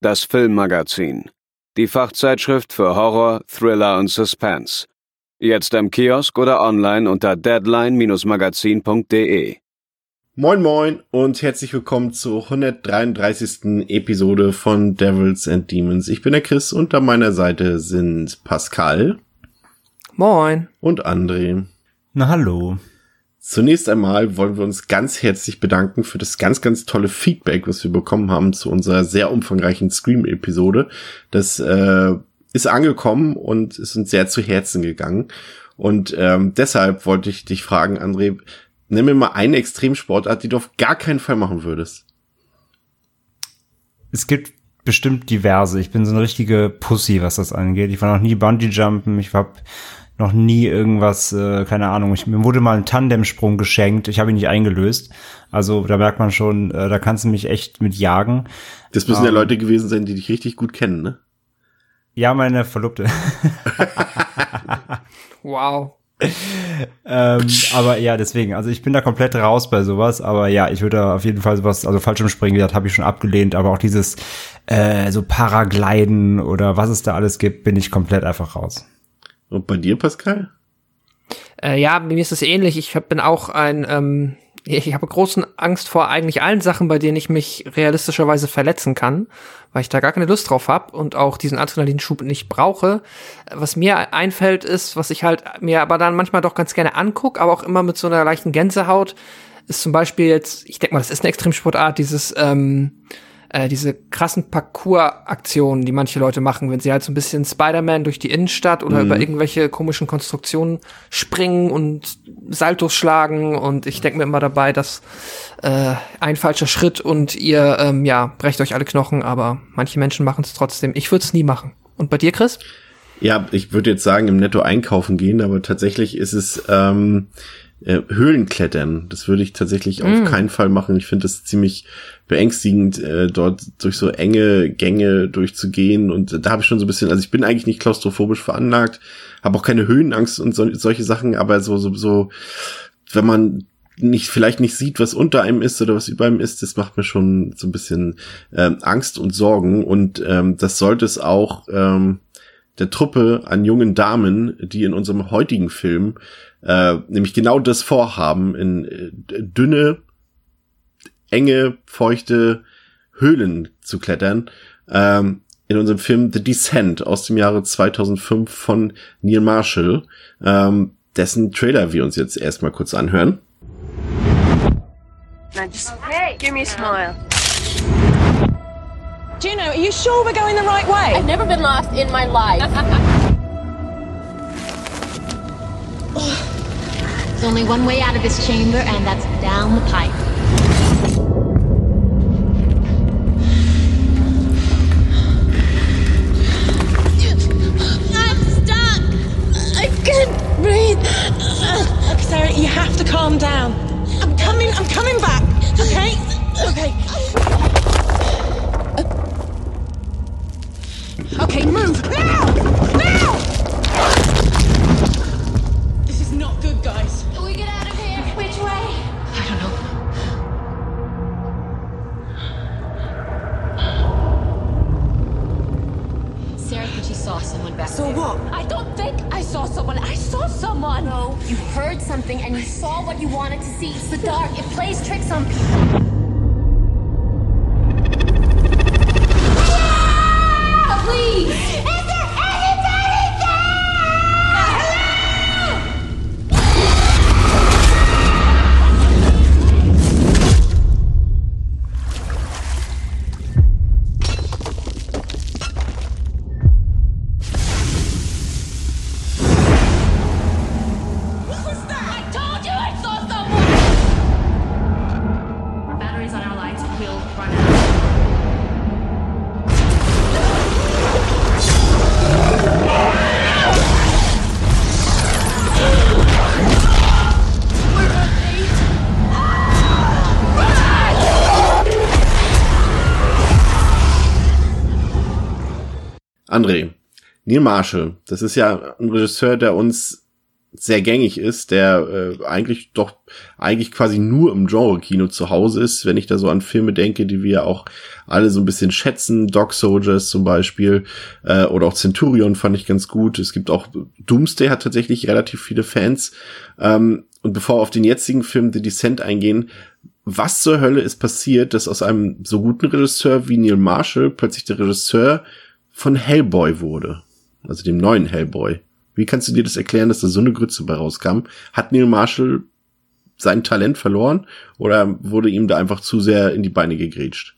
das Filmmagazin, die Fachzeitschrift für Horror, Thriller und Suspense. Jetzt im Kiosk oder online unter deadline-magazin.de. Moin moin und herzlich willkommen zur 133. Episode von Devils and Demons. Ich bin der Chris und an meiner Seite sind Pascal Moin. und André. Na hallo. Zunächst einmal wollen wir uns ganz herzlich bedanken für das ganz, ganz tolle Feedback, was wir bekommen haben zu unserer sehr umfangreichen Scream-Episode. Das äh, ist angekommen und ist uns sehr zu Herzen gegangen. Und ähm, deshalb wollte ich dich fragen, André, nimm mir mal eine Extremsportart, die du auf gar keinen Fall machen würdest. Es gibt bestimmt diverse. Ich bin so eine richtige Pussy, was das angeht. Ich war noch nie Bungee-Jumpen. Ich habe noch nie irgendwas, äh, keine Ahnung. Ich, mir wurde mal ein Tandemsprung geschenkt. Ich habe ihn nicht eingelöst. Also da merkt man schon, äh, da kannst du mich echt mit jagen. Das müssen ja Ähm. Leute gewesen sein, die dich richtig gut kennen, ne? Ja, meine Verlobte. Wow. ähm, aber ja, deswegen, also ich bin da komplett raus bei sowas, aber ja, ich würde auf jeden Fall sowas, also Fallschirmspringen, wie gesagt, habe ich schon abgelehnt, aber auch dieses äh, so Paragliden oder was es da alles gibt, bin ich komplett einfach raus. Und bei dir, Pascal? Äh, ja, mir ist es ähnlich. Ich hab, bin auch ein, ähm, ich habe großen Angst vor eigentlich allen Sachen, bei denen ich mich realistischerweise verletzen kann, weil ich da gar keine Lust drauf habe und auch diesen Adrenalinschub nicht brauche. Was mir einfällt, ist, was ich halt mir aber dann manchmal doch ganz gerne anguck, aber auch immer mit so einer leichten Gänsehaut, ist zum Beispiel jetzt, ich denke mal, das ist eine Extremsportart, dieses ähm, äh, diese krassen Parcours-Aktionen, die manche Leute machen, wenn sie halt so ein bisschen Spider-Man durch die Innenstadt oder über irgendwelche komischen Konstruktionen springen und Saltos schlagen und ich denke mir immer dabei, dass äh, ein falscher Schritt und ihr ähm, ja brecht euch alle Knochen, aber manche Menschen machen es trotzdem. Ich würde es nie machen. Und bei dir, Chris? Ja, ich würde jetzt sagen, im Netto einkaufen gehen, aber tatsächlich ist es ähm, äh, Höhlenklettern. Das würde ich tatsächlich auf keinen Fall machen. Ich finde es ziemlich beängstigend, äh, dort durch so enge Gänge durchzugehen. Und da habe ich schon so ein bisschen, also ich bin eigentlich nicht klaustrophobisch veranlagt, habe auch keine Höhenangst und so, solche Sachen, aber so, so, so, wenn man nicht vielleicht nicht sieht, was unter einem ist oder was über einem ist, das macht mir schon so ein bisschen ähm, Angst und Sorgen. Und ähm, das sollte es auch ähm, der Truppe an jungen Damen, die in unserem heutigen Film äh, nämlich genau das vorhaben, in äh, dünne, enge, feuchte Höhlen zu klettern. Ähm, in unserem Film The Descent aus dem Jahre 2005 von Neil Marshall, ähm, dessen Trailer wir uns jetzt erstmal kurz anhören. Just hey, give me a smile. Juno, are you sure we're going the right way? I've never been lost in my life. There's only one way out of this chamber, and that's down the pipe. I'm stuck. I can't breathe. Okay, Sarah, you have to calm down. I'm coming. I'm coming back. Okay. Okay. Okay, move now! Now! Guys. Can we get out of here? Which way? I don't know. Sarah said she saw someone back So there. what? I don't think I saw someone. I saw someone. No, you heard something and you saw what you wanted to see. It's the dark. It plays tricks on people. Neil Marshall, das ist ja ein Regisseur, der uns sehr gängig ist, der äh, eigentlich doch eigentlich quasi nur im Genre-Kino zu Hause ist, wenn ich da so an Filme denke, die wir auch alle so ein bisschen schätzen, Dog Soldiers zum Beispiel, äh, oder auch Centurion fand ich ganz gut. Es gibt auch Doomsday hat tatsächlich relativ viele Fans. Ähm, und bevor wir auf den jetzigen Film The Descent eingehen, was zur Hölle ist passiert, dass aus einem so guten Regisseur wie Neil Marshall plötzlich der Regisseur von Hellboy wurde? Also dem neuen Hellboy. Wie kannst du dir das erklären, dass da so eine Grütze bei rauskam? Hat Neil Marshall sein Talent verloren oder wurde ihm da einfach zu sehr in die Beine gegrätscht?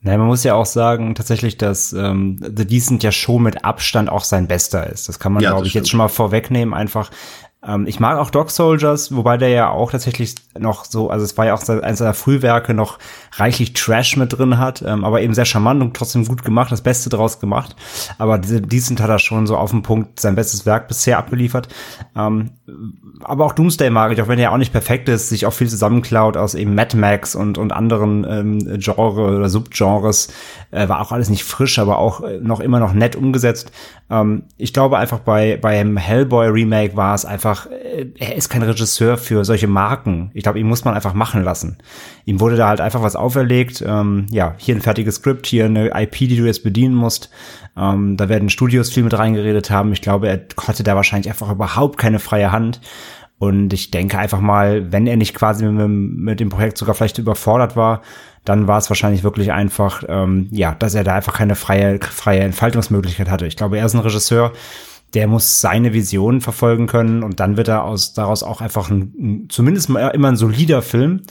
Naja, man muss ja auch sagen, tatsächlich, dass ähm, The Decent ja schon mit Abstand auch sein Bester ist. Das kann man, ja, glaube ich, stimmt. jetzt schon mal vorwegnehmen. Einfach, ähm, ich mag auch Dog Soldiers, wobei der ja auch tatsächlich noch so, also es war ja auch eines seiner Frühwerke noch reichlich Trash mit drin hat, ähm, aber eben sehr charmant und trotzdem gut gemacht, das Beste draus gemacht. Aber Decent hat er schon so auf den Punkt sein bestes Werk bisher abgeliefert. Ähm, aber auch Doomsday mag ich, auch wenn er auch nicht perfekt ist, sich auch viel zusammenklaut aus eben Mad Max und, und anderen ähm, Genre oder Subgenres. Äh, war auch alles nicht frisch, aber auch äh, noch immer noch nett umgesetzt. Ähm, ich glaube einfach bei beim Hellboy Remake war es einfach, äh, er ist kein Regisseur für solche Marken. Ich glaube, ihn muss man einfach machen lassen. Ihm wurde da halt einfach was auferlegt. Ähm, ja, hier ein fertiges Skript, hier eine IP, die du jetzt bedienen musst. Ähm, da werden Studios viel mit reingeredet haben. Ich glaube, er hatte da wahrscheinlich einfach überhaupt keine freie Hand. Und ich denke einfach mal, wenn er nicht quasi mit, mit dem Projekt sogar vielleicht überfordert war, dann war es wahrscheinlich wirklich einfach, ähm, ja, dass er da einfach keine freie, freie Entfaltungsmöglichkeit hatte. Ich glaube, er ist ein Regisseur, der muss seine Vision verfolgen können und dann wird er aus, daraus auch einfach ein, ein zumindest mal immer ein solider Film.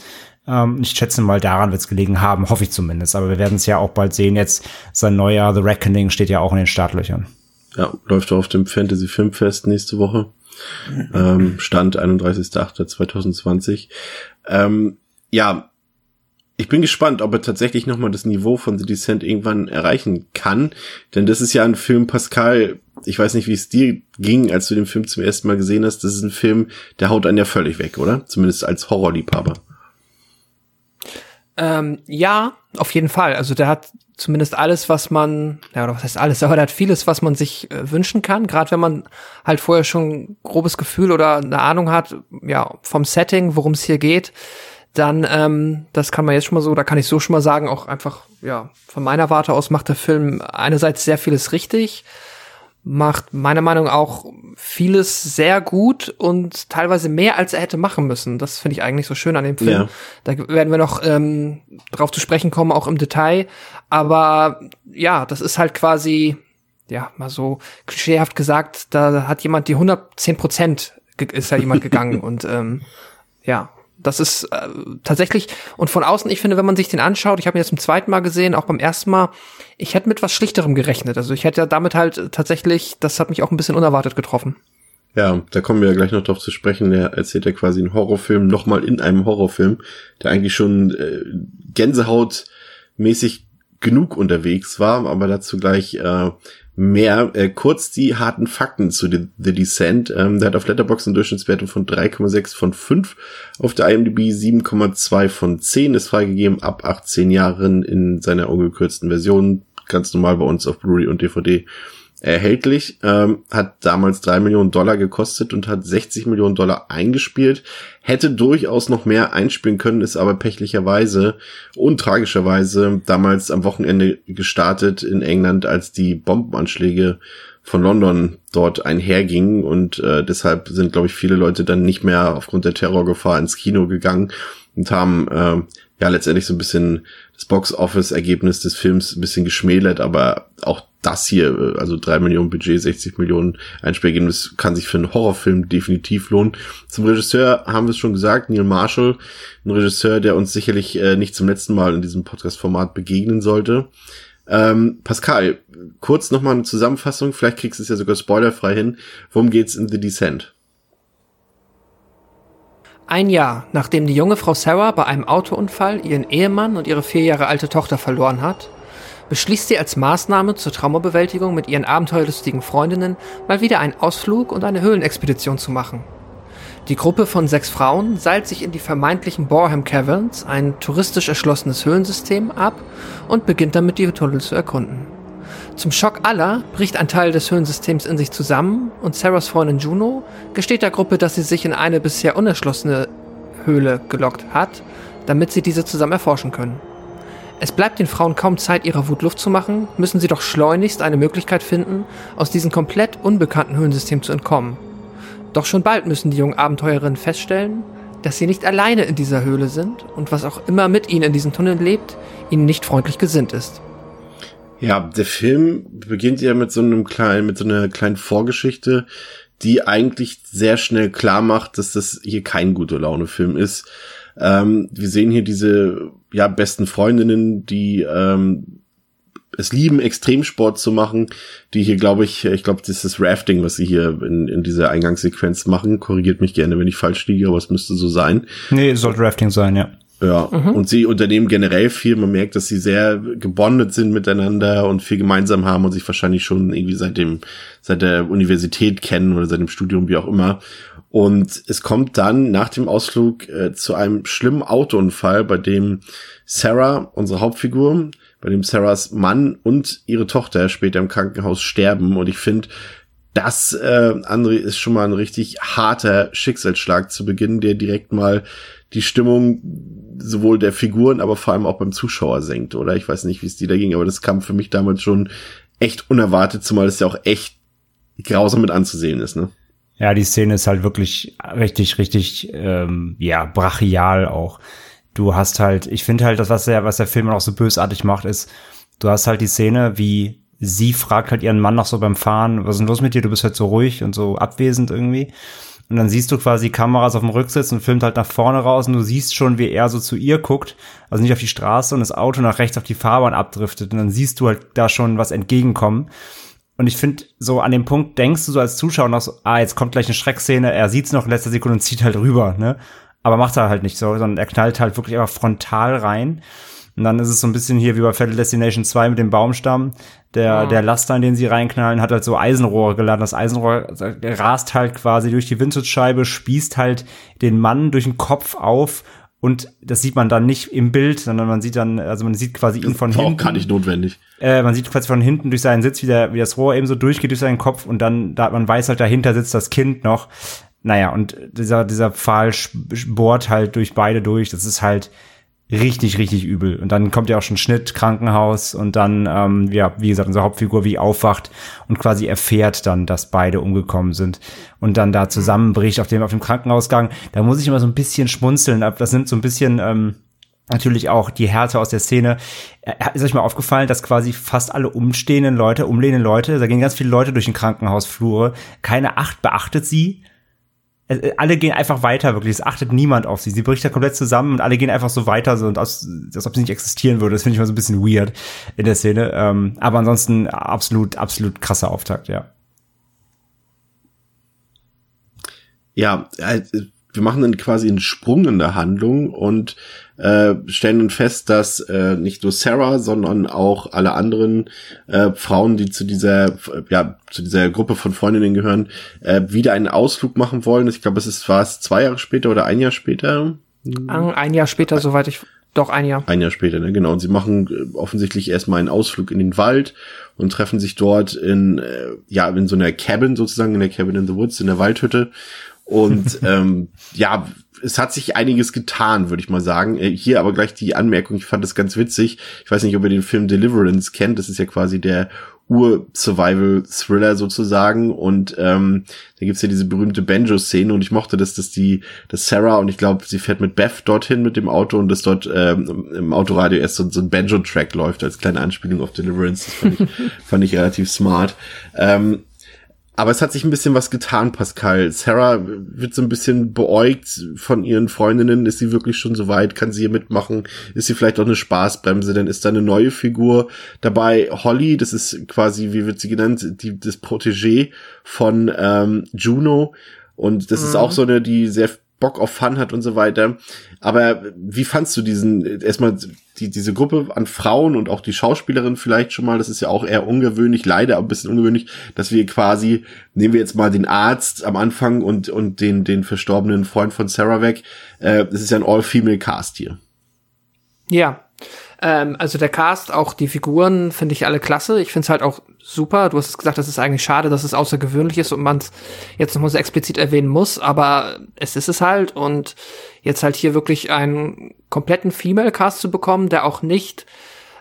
Ähm, ich schätze mal, daran wird es gelegen haben, hoffe ich zumindest. Aber wir werden es ja auch bald sehen. Jetzt sein neuer The Reckoning steht ja auch in den Startlöchern. Ja, läuft auf dem Fantasy Filmfest nächste Woche. Ähm, Stand 31.08.2020. Ähm, ja, ich bin gespannt, ob er tatsächlich nochmal das Niveau von The Descent irgendwann erreichen kann. Denn das ist ja ein Film, Pascal, ich weiß nicht, wie es dir ging, als du den Film zum ersten Mal gesehen hast. Das ist ein Film, der haut einen ja völlig weg, oder? Zumindest als Horrorliebhaber. Ähm, ja, auf jeden Fall. Also der hat zumindest alles, was man, ja, oder was heißt alles, aber der hat vieles, was man sich äh, wünschen kann. Gerade wenn man halt vorher schon ein grobes Gefühl oder eine Ahnung hat, ja, vom Setting, worum es hier geht dann, ähm, das kann man jetzt schon mal so, da kann ich so schon mal sagen, auch einfach, ja, von meiner Warte aus macht der Film einerseits sehr vieles richtig, macht meiner Meinung nach auch vieles sehr gut und teilweise mehr, als er hätte machen müssen. Das finde ich eigentlich so schön an dem Film. Ja. Da werden wir noch ähm, drauf zu sprechen kommen, auch im Detail. Aber ja, das ist halt quasi, ja, mal so klischeehaft gesagt, da hat jemand die 110 Prozent ist ja jemand gegangen und ähm, ja, das ist äh, tatsächlich, und von außen, ich finde, wenn man sich den anschaut, ich habe ihn jetzt zum zweiten Mal gesehen, auch beim ersten Mal, ich hätte mit was Schlichterem gerechnet. Also ich hätte ja damit halt tatsächlich, das hat mich auch ein bisschen unerwartet getroffen. Ja, da kommen wir ja gleich noch drauf zu sprechen. Er erzählt ja quasi einen Horrorfilm nochmal in einem Horrorfilm, der eigentlich schon äh, Gänsehautmäßig genug unterwegs war, aber dazu gleich äh, mehr. Äh, kurz die harten Fakten zu The, The Descent. Ähm, der hat auf Letterboxd eine Durchschnittswertung von 3,6 von 5, auf der IMDb 7,2 von 10, ist freigegeben ab 18 Jahren in seiner ungekürzten Version, ganz normal bei uns auf Blu-ray und DVD erhältlich, ähm, hat damals drei Millionen Dollar gekostet und hat 60 Millionen Dollar eingespielt, hätte durchaus noch mehr einspielen können, ist aber pechlicherweise und tragischerweise damals am Wochenende gestartet in England, als die Bombenanschläge von London dort einhergingen. Und äh, deshalb sind, glaube ich, viele Leute dann nicht mehr aufgrund der Terrorgefahr ins Kino gegangen und haben äh, ja letztendlich so ein bisschen das Box-Office-Ergebnis des Films ein bisschen geschmälert, aber auch das hier, äh, also drei Millionen Budget, 60 Millionen Einspielergebnis, kann sich für einen Horrorfilm definitiv lohnen. Zum Regisseur haben wir es schon gesagt, Neil Marshall, ein Regisseur, der uns sicherlich äh, nicht zum letzten Mal in diesem Podcast-Format begegnen sollte. Ähm, Pascal, kurz nochmal eine Zusammenfassung, vielleicht kriegst du es ja sogar spoilerfrei hin. Worum geht's in The Descent? Ein Jahr, nachdem die junge Frau Sarah bei einem Autounfall ihren Ehemann und ihre vier Jahre alte Tochter verloren hat, beschließt sie als Maßnahme zur Traumabewältigung mit ihren abenteuerlustigen Freundinnen mal wieder einen Ausflug und eine Höhlenexpedition zu machen. Die Gruppe von sechs Frauen seilt sich in die vermeintlichen Borham Caverns, ein touristisch erschlossenes Höhlensystem, ab und beginnt damit die Tunnel zu erkunden. Zum Schock aller bricht ein Teil des Höhlensystems in sich zusammen und Sarahs Freundin Juno gesteht der Gruppe, dass sie sich in eine bisher unerschlossene Höhle gelockt hat, damit sie diese zusammen erforschen können. Es bleibt den Frauen kaum Zeit, ihrer Wut Luft zu machen, müssen sie doch schleunigst eine Möglichkeit finden, aus diesem komplett unbekannten Höhlensystem zu entkommen. Doch schon bald müssen die jungen Abenteuerinnen feststellen, dass sie nicht alleine in dieser Höhle sind und was auch immer mit ihnen in diesem Tunnel lebt, ihnen nicht freundlich gesinnt ist. Ja, der Film beginnt ja mit so einem kleinen, mit so einer kleinen Vorgeschichte, die eigentlich sehr schnell klar macht, dass das hier kein gute Laune Film ist. Ähm, wir sehen hier diese ja besten Freundinnen, die ähm, es lieben, Extremsport zu machen, die hier, glaube ich, ich glaube, das ist Rafting, was sie hier in, in dieser Eingangssequenz machen. Korrigiert mich gerne, wenn ich falsch liege, aber es müsste so sein. Nee, es sollte Rafting sein, ja. Ja, mhm. und sie unternehmen generell viel. Man merkt, dass sie sehr gebondet sind miteinander und viel gemeinsam haben und sich wahrscheinlich schon irgendwie seit dem, seit der Universität kennen oder seit dem Studium, wie auch immer. Und es kommt dann nach dem Ausflug äh, zu einem schlimmen Autounfall, bei dem Sarah, unsere Hauptfigur, bei dem Sarahs Mann und ihre Tochter später im Krankenhaus sterben. Und ich finde, das, äh, André, ist schon mal ein richtig harter Schicksalsschlag zu Beginn, der direkt mal die Stimmung sowohl der Figuren, aber vor allem auch beim Zuschauer senkt, oder? Ich weiß nicht, wie es dir da ging, aber das kam für mich damals schon echt unerwartet, zumal es ja auch echt grausam mit anzusehen ist, ne? Ja, die Szene ist halt wirklich richtig, richtig, ähm, ja, brachial auch. Du hast halt, ich finde halt, das, was der, was der Film auch so bösartig macht, ist, du hast halt die Szene, wie sie fragt halt ihren Mann noch so beim Fahren, was ist denn los mit dir? Du bist halt so ruhig und so abwesend irgendwie. Und dann siehst du quasi Kameras auf dem Rücksitz und filmt halt nach vorne raus und du siehst schon, wie er so zu ihr guckt. Also nicht auf die Straße und das Auto nach rechts auf die Fahrbahn abdriftet. Und dann siehst du halt da schon was entgegenkommen. Und ich finde, so an dem Punkt denkst du so als Zuschauer noch so, ah, jetzt kommt gleich eine Schreckszene, er sieht's noch in letzter Sekunde und zieht halt rüber, ne? Aber macht er halt nicht so, sondern er knallt halt wirklich einfach frontal rein. Und dann ist es so ein bisschen hier wie bei Fatal Destination 2 mit dem Baumstamm. Der, ja. der Laster, in den sie reinknallen, hat halt so Eisenrohre geladen. Das Eisenrohr rast halt quasi durch die Windschutzscheibe, spießt halt den Mann durch den Kopf auf und das sieht man dann nicht im Bild, sondern man sieht dann, also man sieht quasi ihn von hinten. Auch gar nicht notwendig. Äh, man sieht quasi von hinten durch seinen Sitz, wie, der, wie das Rohr eben so durchgeht durch seinen Kopf und dann, da man weiß halt, dahinter sitzt das Kind noch. Naja, und dieser, dieser Pfahl bohrt halt durch beide durch. Das ist halt richtig, richtig übel. Und dann kommt ja auch schon Schnitt, Krankenhaus und dann, ähm, ja, wie gesagt, unsere Hauptfigur wie aufwacht und quasi erfährt dann, dass beide umgekommen sind und dann da zusammenbricht auf dem, auf dem Krankenhausgang. Da muss ich immer so ein bisschen schmunzeln. Das nimmt so ein bisschen, ähm, natürlich auch die Härte aus der Szene. Äh, ist euch mal aufgefallen, dass quasi fast alle umstehenden Leute, umlehnenden Leute, da gehen ganz viele Leute durch den Krankenhausflure, keine Acht beachtet sie äh, alle gehen einfach weiter, wirklich. Es achtet niemand auf sie. Sie bricht da komplett zusammen und alle gehen einfach so weiter, so und als, als ob sie nicht existieren würde. Das finde ich mal so ein bisschen weird in der Szene. Ähm, aber ansonsten absolut, absolut krasser Auftakt, ja. Ja, äh, wir machen dann quasi einen Sprung in der Handlung und äh, stellen dann fest, dass äh, nicht nur Sarah, sondern auch alle anderen äh, Frauen, die zu dieser, ja, zu dieser Gruppe von Freundinnen gehören, äh, wieder einen Ausflug machen wollen. Ich glaube, es ist fast zwei Jahre später oder ein Jahr später. Ein Jahr später, soweit ich doch ein Jahr. Ein Jahr später, ne? genau. Und sie machen äh, offensichtlich erstmal einen Ausflug in den Wald und treffen sich dort in, äh, ja, in so einer Cabin sozusagen, in der Cabin in the Woods, in der Waldhütte. Und ähm, ja, es hat sich einiges getan, würde ich mal sagen. Äh, hier aber gleich die Anmerkung, ich fand das ganz witzig. Ich weiß nicht, ob ihr den Film Deliverance kennt. Das ist ja quasi der Ur-Survival-Thriller sozusagen. Und ähm, da gibt's ja diese berühmte Banjo-Szene und ich mochte das, dass die, dass Sarah und ich glaube, sie fährt mit Beth dorthin mit dem Auto und dass dort ähm, im Autoradio erst so, so ein Banjo-Track läuft als kleine Anspielung auf Deliverance. Das fand ich, fand ich relativ smart. Ähm, aber es hat sich ein bisschen was getan, Pascal. Sarah wird so ein bisschen beäugt von ihren Freundinnen. Ist sie wirklich schon so weit? Kann sie hier mitmachen? Ist sie vielleicht auch eine Spaßbremse? Dann ist da eine neue Figur dabei. Holly, das ist quasi, wie wird sie genannt, die, das Protégé von ähm, Juno. Und das mhm. ist auch so eine, die sehr Bock auf Fun hat und so weiter. Aber wie fandst du diesen, erstmal die, diese Gruppe an Frauen und auch die Schauspielerin vielleicht schon mal, das ist ja auch eher ungewöhnlich, leider ein bisschen ungewöhnlich, dass wir quasi, nehmen wir jetzt mal den Arzt am Anfang und, und den, den verstorbenen Freund von Sarah weg, äh, das ist ja ein All-Female-Cast hier. Ja, Ähm, also der Cast, auch die Figuren, finde ich alle klasse. Ich finde es halt auch super. Du hast es gesagt, das ist eigentlich schade, dass es außergewöhnlich ist und man es jetzt nochmal so explizit erwähnen muss, aber es ist es halt. Und jetzt halt hier wirklich einen kompletten Female-Cast zu bekommen, der auch nicht,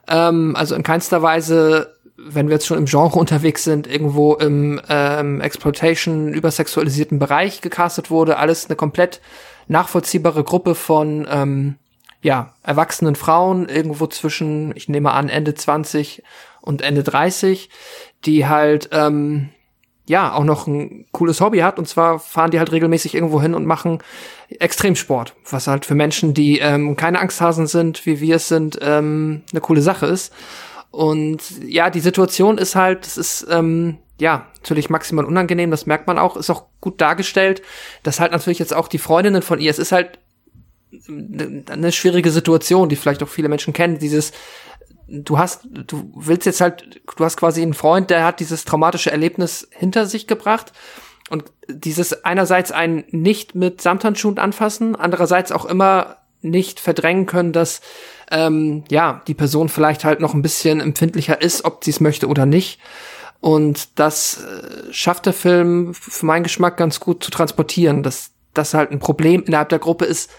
ähm, also in keinster Weise wenn wir jetzt schon im Genre unterwegs sind, irgendwo im ähm, Exploitation übersexualisierten Bereich gecastet wurde, alles eine komplett nachvollziehbare Gruppe von ähm, ja, erwachsenen Frauen, irgendwo zwischen, ich nehme an, Ende 20 und Ende 30, die halt ähm, ja auch noch ein cooles Hobby hat. Und zwar fahren die halt regelmäßig irgendwo hin und machen Extremsport, was halt für Menschen, die ähm, keine Angsthasen sind, wie wir es sind, ähm, eine coole Sache ist. Und ja, die Situation ist halt, es ist ähm, ja natürlich maximal unangenehm, das merkt man auch, ist auch gut dargestellt. Das halt natürlich jetzt auch die Freundinnen von ihr, es ist halt eine schwierige Situation, die vielleicht auch viele Menschen kennen, dieses du hast du willst jetzt halt du hast quasi einen Freund, der hat dieses traumatische Erlebnis hinter sich gebracht und dieses einerseits einen nicht mit Samthandschuhen anfassen, andererseits auch immer nicht verdrängen können, dass ähm, ja die Person vielleicht halt noch ein bisschen empfindlicher ist, ob sie es möchte oder nicht. Und das äh, schafft der Film für meinen Geschmack ganz gut zu transportieren, dass das halt ein Problem innerhalb der Gruppe ist,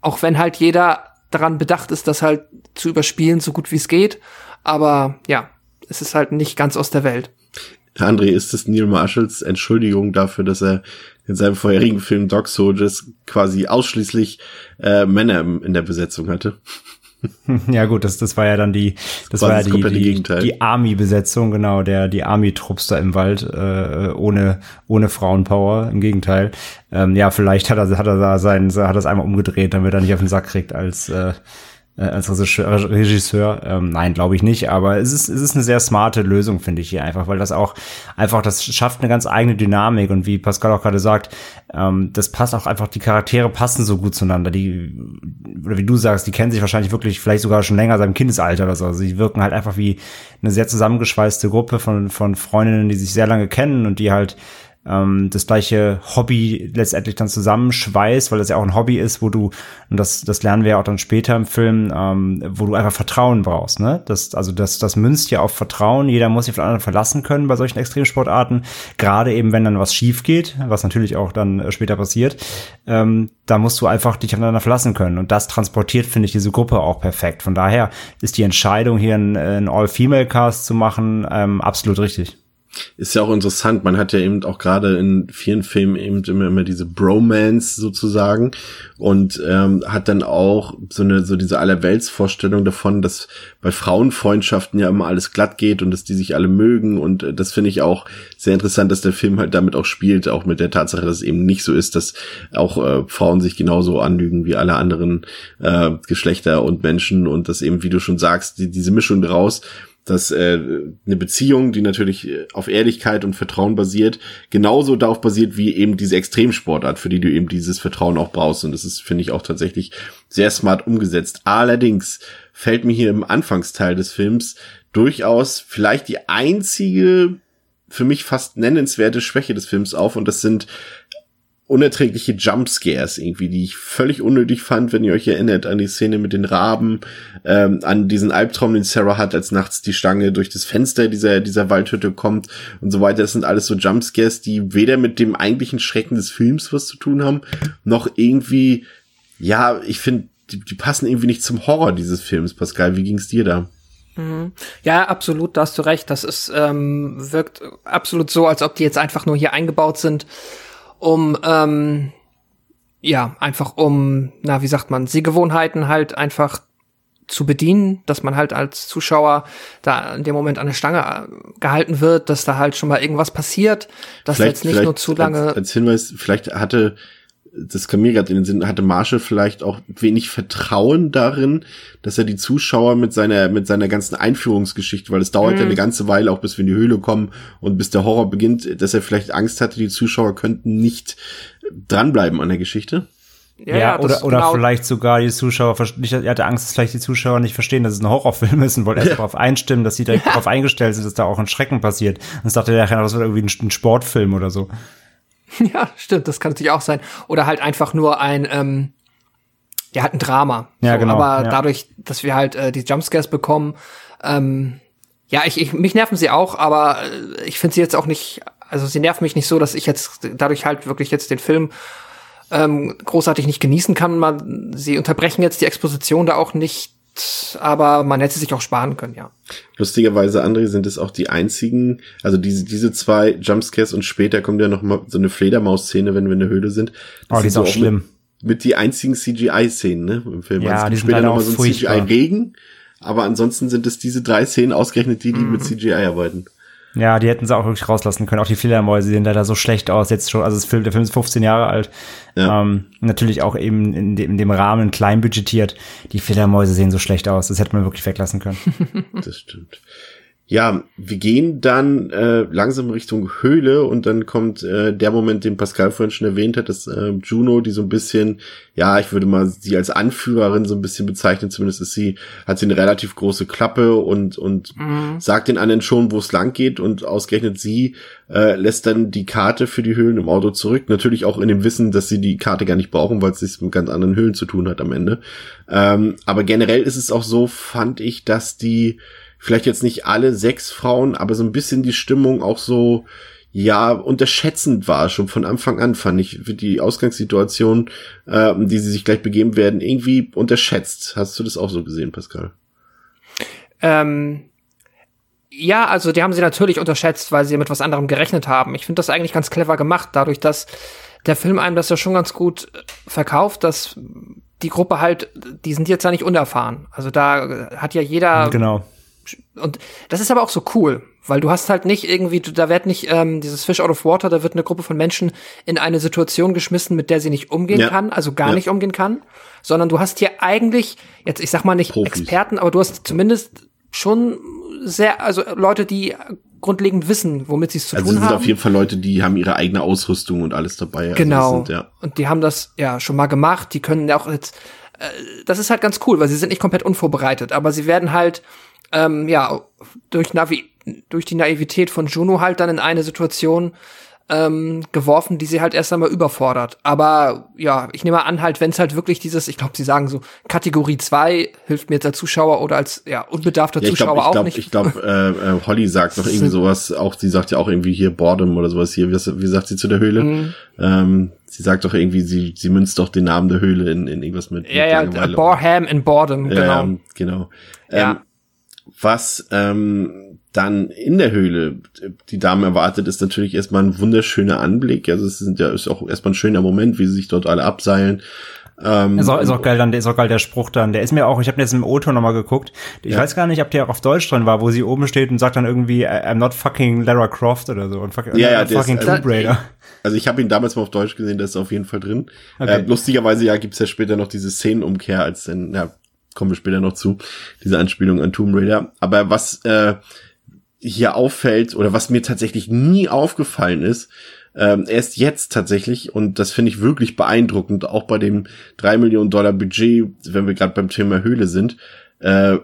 auch wenn halt jeder daran bedacht ist, das halt zu überspielen, so gut wie es geht. Aber ja, es ist halt nicht ganz aus der Welt. André, ist es Neil Marshalls Entschuldigung dafür, dass er in seinem vorherigen Film Dog Soldiers quasi ausschließlich äh, Männer in der Besetzung hatte? Ja gut, das, das war ja dann die, das war ja die, die, die Army-Besetzung, genau, der die Army-Trupps da im Wald äh, ohne ohne Frauenpower. Im Gegenteil. Ähm, ja, vielleicht hat er hat er da sein, hat er es einmal umgedreht, damit er nicht auf den Sack kriegt als äh, äh, als Regisseur. Regisseur. Ähm, nein, glaube ich nicht, aber es ist, es ist eine sehr smarte Lösung, finde ich hier einfach, weil das auch einfach, das schafft eine ganz eigene Dynamik und wie Pascal auch gerade sagt, ähm, das passt auch einfach, die Charaktere passen so gut zueinander, die, oder wie du sagst, die kennen sich wahrscheinlich wirklich vielleicht sogar schon länger seit dem Kindesalter oder so, also sie wirken halt einfach wie eine sehr zusammengeschweißte Gruppe von, von Freundinnen, die sich sehr lange kennen und die halt ähm, das gleiche Hobby letztendlich dann zusammenschweißt, weil das ja auch ein Hobby ist, wo du, und das, das lernen wir ja auch dann später im Film, ähm, wo du einfach Vertrauen brauchst, ne? Das, also das, das münzt ja auf Vertrauen. Jeder muss sich den anderen verlassen können bei solchen Extremsportarten. Gerade eben, wenn dann was schief geht, was natürlich auch dann äh, später passiert, ähm, da musst du einfach dich aufeinander verlassen können. Und das transportiert, finde ich, diese Gruppe auch perfekt. Von daher ist die Entscheidung, hier einen, einen All-Female-Cast zu machen, ähm, absolut richtig ist ja auch interessant. Man hat ja eben auch gerade in vielen Filmen eben immer, immer diese Bromance sozusagen und ähm, hat dann auch so eine so diese Allerweltsvorstellung davon, dass bei Frauenfreundschaften ja immer alles glatt geht und dass die sich alle mögen und äh, das finde ich auch sehr interessant, dass der Film halt damit auch spielt, auch mit der Tatsache, dass es eben nicht so ist, dass auch äh, Frauen sich genauso anlügen wie alle anderen äh, Geschlechter und Menschen und dass eben, wie du schon sagst, die, diese Mischung draus dass äh, eine Beziehung, die natürlich äh, auf Ehrlichkeit und Vertrauen basiert, genauso darauf basiert wie eben diese Extremsportart, für die du eben dieses Vertrauen auch brauchst. Und das ist, finde ich, auch tatsächlich sehr smart umgesetzt. Allerdings fällt mir hier im Anfangsteil des Films durchaus vielleicht die einzige für mich fast nennenswerte Schwäche des Films auf und das sind unerträgliche Jumpscares irgendwie, die ich völlig unnötig fand, wenn ihr euch erinnert an die Szene mit den Raben, ähm, an diesen Albtraum, den Sarah hat, als nachts die Stange durch das Fenster dieser, dieser Waldhütte kommt und so weiter. Das sind alles so Jumpscares, die weder mit dem eigentlichen Schrecken des Films was zu tun haben, noch irgendwie, ja, ich finde, die, die passen irgendwie nicht zum Horror dieses Films, Pascal. Wie ging's dir da? Mhm. Ja, absolut, da hast du recht. Das ist, ähm, wirkt absolut so, als ob die jetzt einfach nur hier eingebaut sind um ähm, ja einfach um na wie sagt man Sehgewohnheiten halt einfach zu bedienen, dass man halt als Zuschauer da in dem Moment an der Stange äh, gehalten wird, dass da halt schon mal irgendwas passiert, dass vielleicht, jetzt nicht nur zu lange. Als, als Hinweis, vielleicht hatte das kam mir gerade in den Sinn, hatte Marshall vielleicht auch wenig Vertrauen darin, dass er die Zuschauer mit seiner, mit seiner ganzen Einführungsgeschichte, weil es dauert mhm. ja eine ganze Weile, auch bis wir in die Höhle kommen und bis der Horror beginnt, dass er vielleicht Angst hatte, die Zuschauer könnten nicht dranbleiben an der Geschichte. Ja, ja oder, oder genau vielleicht sogar die Zuschauer, er hatte Angst, dass vielleicht die Zuschauer nicht verstehen, dass es ein Horrorfilm ist und wollte erst ja. darauf einstimmen, dass sie direkt ja. darauf eingestellt sind, dass da auch ein Schrecken passiert. Und das dachte er, das wird irgendwie ein Sportfilm oder so. Ja, stimmt, das kann natürlich auch sein. Oder halt einfach nur ein, ähm, ja halt ein Drama. Ja, genau, Aber ja. dadurch, dass wir halt äh, die Jumpscares bekommen, ähm, ja, ich, ich mich nerven sie auch, aber äh, ich finde sie jetzt auch nicht, also sie nerven mich nicht so, dass ich jetzt dadurch halt wirklich jetzt den Film ähm, großartig nicht genießen kann. Man, sie unterbrechen jetzt die Exposition da auch nicht, aber man hätte sie sich auch sparen können, ja. Lustigerweise, André, sind es auch die einzigen, also diese, diese zwei Jumpscares und später kommt ja noch mal so eine Fledermaus-Szene, wenn wir in der Höhle sind. Das Oh, die ist auch schlimm. Mit, mit die einzigen CGI-Szenen, ne, im Film. Ja, Also es die später leider noch mal auch so ein. CGI-Regen, aber ansonsten sind es diese drei Szenen ausgerechnet die, die Mhm. mit CGI arbeiten. Ja, die hätten sie auch wirklich rauslassen können. Auch die Fledermäuse sehen leider so schlecht aus. Jetzt schon, also das Film, der Film ist 15 Jahre alt. Ja. Ähm, natürlich auch eben in dem, in dem Rahmen klein budgetiert. Die Fledermäuse sehen so schlecht aus. Das hätte man wirklich weglassen können. Das stimmt. Ja, wir gehen dann äh, langsam Richtung Höhle und dann kommt äh, der Moment, den Pascal vorhin schon erwähnt hat, dass äh, Juno, die so ein bisschen, ja, ich würde mal sie als Anführerin so ein bisschen bezeichnen, zumindest ist sie, hat sie eine relativ große Klappe und und sagt den anderen schon, wo es lang geht und ausgerechnet sie äh, lässt dann die Karte für die Höhlen im Auto zurück. Natürlich auch in dem Wissen, dass sie die Karte gar nicht brauchen, weil es sich mit ganz anderen Höhlen zu tun hat am Ende. Ähm, aber generell ist es auch so, fand ich, dass die vielleicht jetzt nicht alle sechs Frauen, aber so ein bisschen die Stimmung auch so, ja, unterschätzend war schon von Anfang an, fand ich, für die Ausgangssituation, äh, die sie sich gleich begeben werden, irgendwie unterschätzt. Hast du das auch so gesehen, Pascal? Ähm, ja, also die haben sie natürlich unterschätzt, weil sie mit was anderem gerechnet haben. Ich finde das eigentlich ganz clever gemacht, dadurch, dass der Film einem das ja schon ganz gut äh, verkauft, dass die Gruppe halt, die sind jetzt ja nicht unerfahren. Also da äh, hat ja jeder genau. Und das ist aber auch so cool, weil du hast halt nicht irgendwie, da wird nicht ähm, dieses Fish out of water, da wird eine Gruppe von Menschen in eine Situation geschmissen, mit der sie nicht umgehen Ja. kann, also gar Ja. nicht umgehen kann, sondern du hast hier eigentlich, jetzt ich sag mal nicht Profis. Experten, aber du hast zumindest schon sehr, also Leute, die grundlegend wissen, womit sie es zu Also tun es sind haben. auf jeden Fall Leute, die haben ihre eigene Ausrüstung und alles dabei. Also Genau. das sind, ja. Und die haben das ja schon mal gemacht. Die können ja auch jetzt. Äh, das ist halt ganz cool, weil sie sind nicht komplett unvorbereitet, aber sie werden halt ähm, ja durch Navi durch die Naivität von Juno halt dann in eine Situation ähm, geworfen, die sie halt erst einmal überfordert. Aber ja, ich nehme an, halt, wenn es halt wirklich dieses, ich glaube, sie sagen so, Kategorie 2 hilft mir jetzt als Zuschauer oder als ja, unbedarfter Ja, ich Zuschauer glaube, ich auch glaube, nicht. ich glaube, äh, äh, Holly sagt noch irgendwie sowas, auch sie sagt ja auch irgendwie hier Boredom oder sowas hier, wie, wie sagt sie zu der Höhle? Mhm. Ähm, sie sagt doch irgendwie, sie, sie münzt doch den Namen der Höhle in, in irgendwas mit, ja, mit ja. Borham in Boredom, genau. Ja, ähm, genau. Ja. Was ähm, dann in der Höhle die Dame erwartet, ist natürlich erstmal ein wunderschöner Anblick. Also es sind ja ist auch erstmal ein schöner Moment, wie sie sich dort alle abseilen. Ähm, Ist auch, ist auch geil dann, ist auch geil der Spruch dann. Der ist mir auch, ich habe jetzt im O-Ton nochmal geguckt. Ich Ja. weiß gar nicht, ob der auch auf Deutsch drin war, wo sie oben steht und sagt dann irgendwie, I'm not fucking Lara Croft oder so. Und fuck, Ja, ja, der ist- fucking also- Tomb Raider. Also ich habe ihn damals mal auf Deutsch gesehen, das ist auf jeden Fall drin. Okay. Äh, lustigerweise ja gibt's ja später noch diese Szenenumkehr, als dann, ja, kommen wir später noch zu, diese Anspielung an Tomb Raider. Aber was äh, hier auffällt, oder was mir tatsächlich nie aufgefallen ist, ähm, erst jetzt tatsächlich, und das finde ich wirklich beeindruckend, auch bei dem drei Millionen Dollar Budget, wenn wir gerade beim Thema Höhle sind, äh,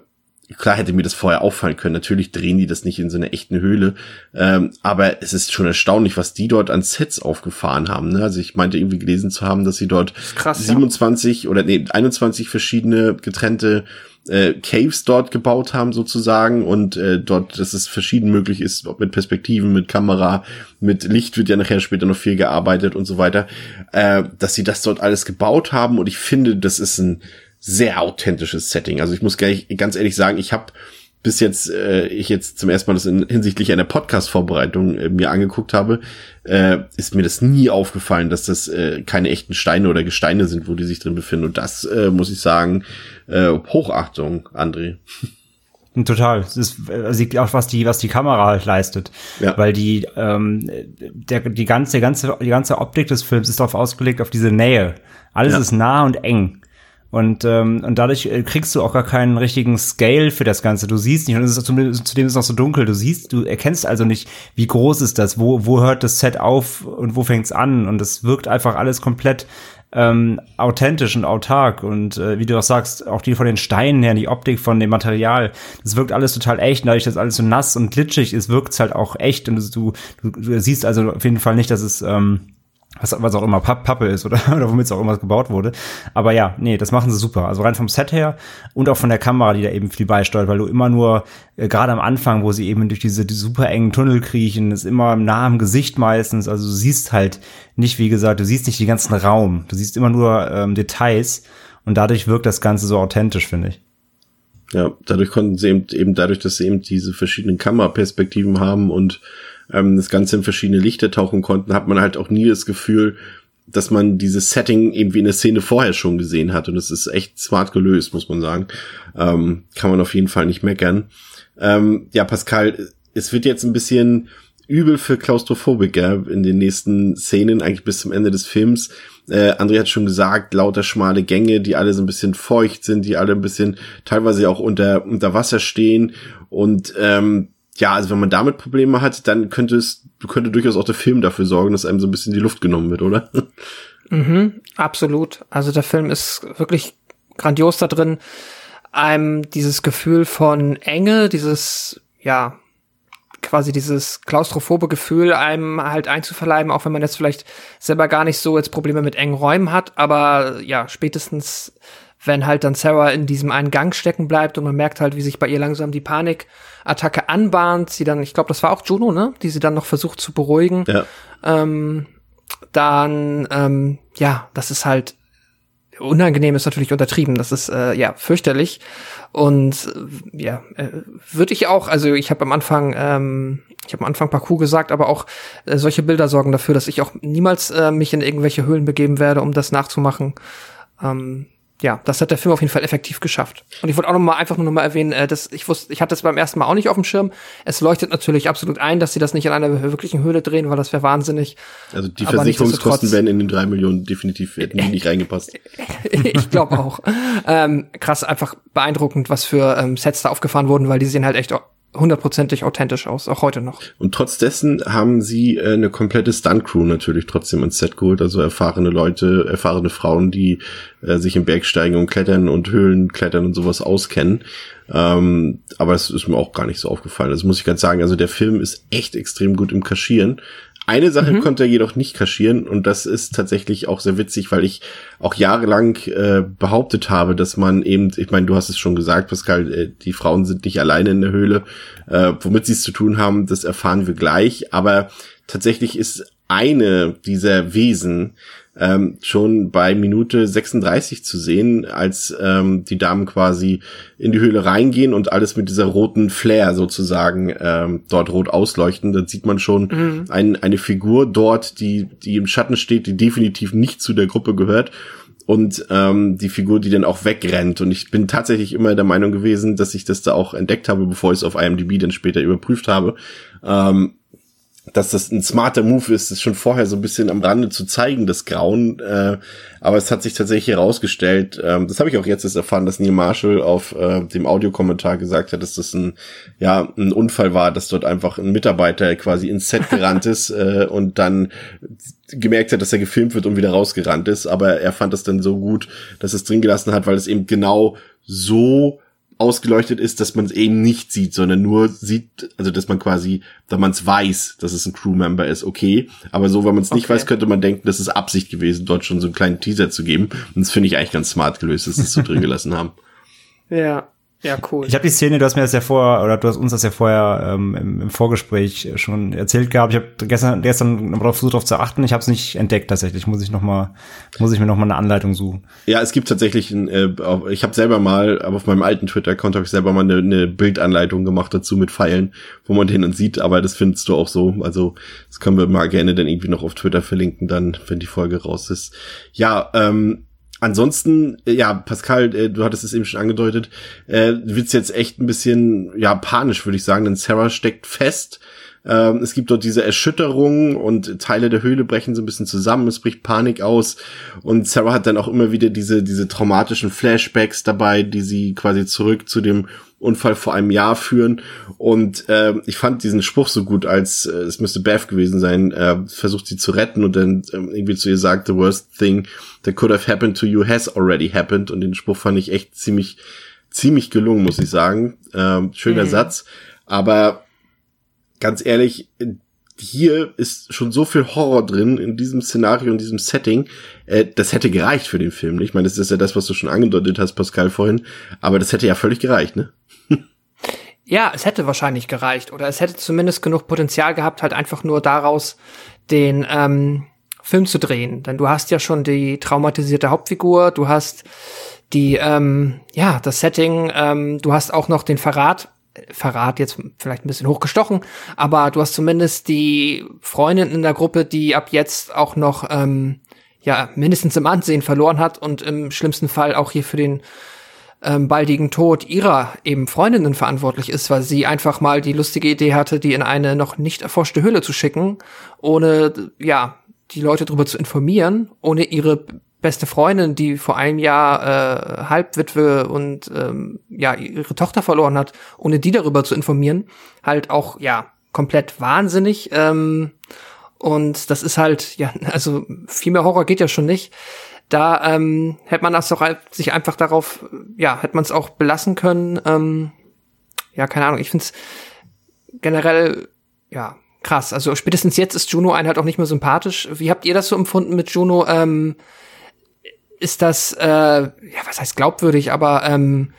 Klar hätte mir das vorher auffallen können. Natürlich drehen die das nicht in so einer echten Höhle. Ähm, aber es ist schon erstaunlich, was die dort an Sets aufgefahren haben. Ne? Also ich meinte irgendwie gelesen zu haben, dass sie dort krass, ja. 27 oder nee, 21 verschiedene getrennte äh, Caves dort gebaut haben sozusagen und äh, dort, dass es verschieden möglich ist, ob mit Perspektiven, mit Kamera, mit Licht wird ja nachher später noch viel gearbeitet und so weiter, äh, dass sie das dort alles gebaut haben und ich finde, das ist ein sehr authentisches Setting. Also ich muss gleich ganz ehrlich sagen, ich habe bis jetzt äh, ich jetzt zum ersten Mal das in, hinsichtlich einer Podcast-Vorbereitung äh, mir angeguckt habe, äh, ist mir das nie aufgefallen, dass das äh, keine echten Steine oder Gesteine sind, wo die sich drin befinden. Und das äh, muss ich sagen, äh, Hochachtung, André. Total. Das ist sieht auch was die was die Kamera halt leistet, Ja. weil die ähm, der die ganze ganze die ganze Optik des Films ist darauf ausgelegt auf diese Nähe. Alles Ja. ist nah und eng. Und, ähm, und dadurch äh, kriegst du auch gar keinen richtigen Scale für das Ganze. Du siehst nicht, und es ist zudem ist es noch so dunkel, du siehst, du erkennst also nicht, wie groß ist das, wo, wo hört das Set auf und wo fängt's an. Und es wirkt einfach alles komplett ähm, authentisch und autark. Und äh, wie du auch sagst, auch die von den Steinen her, die Optik von dem Material, das wirkt alles total echt. Und dadurch, dass alles so nass und glitschig ist, wirkt's halt auch echt. Und du, du, du siehst also auf jeden Fall nicht, dass es ähm, was, was auch immer Pappe ist oder, oder womit es auch immer gebaut wurde. Aber ja, nee, das machen sie super. Also rein vom Set her und auch von der Kamera, die da eben viel beisteuert, weil du immer nur, äh, gerade am Anfang, wo sie eben durch diese die super engen Tunnel kriechen, ist immer nah am Gesicht meistens. Also du siehst halt nicht, wie gesagt, du siehst nicht den ganzen Raum. Du siehst immer nur ähm, Details und dadurch wirkt das Ganze so authentisch, finde ich. Ja, dadurch konnten sie eben, eben dadurch, dass sie eben diese verschiedenen Kameraperspektiven haben und ähm, das Ganze in verschiedene Lichter tauchen konnten, hat man halt auch nie das Gefühl, dass man dieses Setting irgendwie in der Szene vorher schon gesehen hat. Und es ist echt smart gelöst, muss man sagen. Ähm, kann man auf jeden Fall nicht meckern. Ähm, ja, Pascal, es wird jetzt ein bisschen übel für Klaustrophobiker in den nächsten Szenen, eigentlich bis zum Ende des Films. Äh, André hat schon gesagt, lauter schmale Gänge, die alle so ein bisschen feucht sind, die alle ein bisschen teilweise auch unter, unter Wasser stehen. Und ähm, ja, also wenn man damit Probleme hat, dann könnte es, könnte durchaus auch der Film dafür sorgen, dass einem so ein bisschen die Luft genommen wird, oder? Mhm, absolut. Also der Film ist wirklich grandios da drin, einem dieses Gefühl von Enge, dieses, ja, quasi dieses klaustrophobe Gefühl einem halt einzuverleiben, auch wenn man jetzt vielleicht selber gar nicht so jetzt Probleme mit engen Räumen hat, aber ja, spätestens wenn halt dann Sarah in diesem einen Gang stecken bleibt und man merkt halt, wie sich bei ihr langsam die Panikattacke anbahnt, sie dann, ich glaube, das war auch Juno, ne, die sie dann noch versucht zu beruhigen. Ja. Ähm, dann, ähm, ja, das ist halt unangenehm ist natürlich untertrieben, das ist äh, ja fürchterlich und äh, ja äh, würde ich auch, also ich habe am Anfang ähm, ich habe am Anfang Parcours gesagt, aber auch äh, solche Bilder sorgen dafür, dass ich auch niemals äh, mich in irgendwelche Höhlen begeben werde, um das nachzumachen. Ähm, ja, das hat der Film auf jeden Fall effektiv geschafft. Und ich wollte auch noch mal einfach nur noch mal erwähnen, äh, dass ich wusste, ich hatte das beim ersten Mal auch nicht auf dem Schirm. Es leuchtet natürlich absolut ein, dass sie das nicht in einer wirklichen Höhle drehen, weil das wäre wahnsinnig. Also die Versicherungskosten werden in den drei Millionen definitiv hätten die nicht reingepasst. ich glaube auch. Ähm, krass, einfach beeindruckend, was für ähm, Sets da aufgefahren wurden, weil die sehen halt echt hundertprozentig authentisch aus, auch heute noch. Und trotz dessen haben sie äh, eine komplette Stunt-Crew natürlich trotzdem ins Set geholt, also erfahrene Leute, erfahrene Frauen, die äh, sich im Bergsteigen und Klettern und Höhlen klettern und sowas auskennen. Ähm, aber es ist mir auch gar nicht so aufgefallen. Das muss ich ganz sagen. Also der Film ist echt extrem gut im Kaschieren. Eine Sache mhm. konnte er jedoch nicht kaschieren und das ist tatsächlich auch sehr witzig, weil ich auch jahrelang äh, behauptet habe, dass man eben, ich meine, du hast es schon gesagt, Pascal, äh, die Frauen sind nicht alleine in der Höhle. Äh, womit sie es zu tun haben, das erfahren wir gleich. Aber tatsächlich ist eine dieser Wesen ähm, schon bei Minute 36 zu sehen, als ähm, die Damen quasi in die Höhle reingehen und alles mit dieser roten Flair sozusagen ähm, dort rot ausleuchten. Da sieht man schon mhm. ein, eine Figur dort, die, die im Schatten steht, die definitiv nicht zu der Gruppe gehört und ähm, die Figur, die dann auch wegrennt. Und ich bin tatsächlich immer der Meinung gewesen, dass ich das da auch entdeckt habe, bevor ich es auf IMDb dann später überprüft habe. Ähm, dass das ein smarter Move ist, das schon vorher so ein bisschen am Rande zu zeigen, das Grauen. Äh, aber es hat sich tatsächlich herausgestellt, ähm, das habe ich auch jetzt erst erfahren, dass Neil Marshall auf äh, dem Audiokommentar gesagt hat, dass das ein, ja, ein Unfall war, dass dort einfach ein Mitarbeiter quasi ins Set gerannt ist äh, und dann gemerkt hat, dass er gefilmt wird und wieder rausgerannt ist. Aber er fand das dann so gut, dass es drin gelassen hat, weil es eben genau so ausgeleuchtet ist, dass man es eben nicht sieht, sondern nur sieht, also dass man quasi, da man es weiß, dass es ein Crewmember ist, okay. Aber so, wenn man es nicht okay. weiß, könnte man denken, das ist Absicht gewesen, dort schon so einen kleinen Teaser zu geben. Und das finde ich eigentlich ganz smart gelöst, dass sie es so drin gelassen haben. Ja, ja, cool. Ich habe die Szene, du hast mir das ja vorher, oder du hast uns das ja vorher ähm, im, im Vorgespräch schon erzählt gehabt. Ich habe gestern, gestern darauf versucht, darauf zu achten. Ich habe es nicht entdeckt tatsächlich. Muss ich noch mal, muss ich mir noch mal eine Anleitung suchen. Ja, es gibt tatsächlich, ein, äh, ich habe selber mal, aber auf meinem alten Twitter-Account habe ich selber mal eine, eine Bildanleitung gemacht dazu mit Pfeilen, wo man den dann sieht. Aber das findest du auch so. Also das können wir mal gerne dann irgendwie noch auf Twitter verlinken, dann, wenn die Folge raus ist. Ja, ähm, Ansonsten, äh, ja, Pascal, äh, du hattest es eben schon angedeutet, äh, wird's jetzt echt ein bisschen, ja, panisch, würde ich sagen, denn Sarah steckt fest. Ähm, es gibt dort diese Erschütterung und Teile der Höhle brechen so ein bisschen zusammen, es bricht Panik aus und Sarah hat dann auch immer wieder diese, diese traumatischen Flashbacks dabei, die sie quasi zurück zu dem Unfall vor einem Jahr führen. Und äh, ich fand diesen Spruch so gut, als äh, es müsste Beth gewesen sein, äh, versucht sie zu retten und dann äh, irgendwie zu ihr sagt, the worst thing that could have happened to you has already happened. Und den Spruch fand ich echt ziemlich, ziemlich gelungen, muss ich sagen. Äh, schöner mhm. Satz. Aber ganz ehrlich, hier ist schon so viel Horror drin in diesem Szenario, in diesem Setting. Äh, das hätte gereicht für den Film. Ich meine, das ist ja das, was du schon angedeutet hast, Pascal, vorhin. Aber das hätte ja völlig gereicht, ne? Ja, es hätte wahrscheinlich gereicht. Oder es hätte zumindest genug Potenzial gehabt, halt einfach nur daraus den ähm, Film zu drehen. Denn du hast ja schon die traumatisierte Hauptfigur, du hast die, ähm, ja, das Setting, ähm, du hast auch noch den Verrat, Verrat jetzt vielleicht ein bisschen hochgestochen, aber du hast zumindest die Freundin in der Gruppe, die ab jetzt auch noch, ähm, ja, mindestens im Ansehen verloren hat und im schlimmsten Fall auch hier für den ähm, baldigen Tod ihrer eben Freundinnen verantwortlich ist, weil sie einfach mal die lustige Idee hatte, die in eine noch nicht erforschte Höhle zu schicken, ohne, ja, die Leute darüber zu informieren, ohne ihre beste Freundin, die vor einem Jahr äh, Halbwitwe und ähm, ja ihre Tochter verloren hat, ohne die darüber zu informieren, halt auch ja komplett wahnsinnig. Ähm, und das ist halt ja also viel mehr Horror geht ja schon nicht. Da ähm, hätte man das doch halt sich einfach darauf, ja, hätte man es auch belassen können. Ähm, ja, keine Ahnung. Ich finde es generell ja krass. Also spätestens jetzt ist Juno einen halt auch nicht mehr sympathisch. Wie habt ihr das so empfunden mit Juno? Ähm, ist das, äh, ja, was heißt glaubwürdig, aber ähm,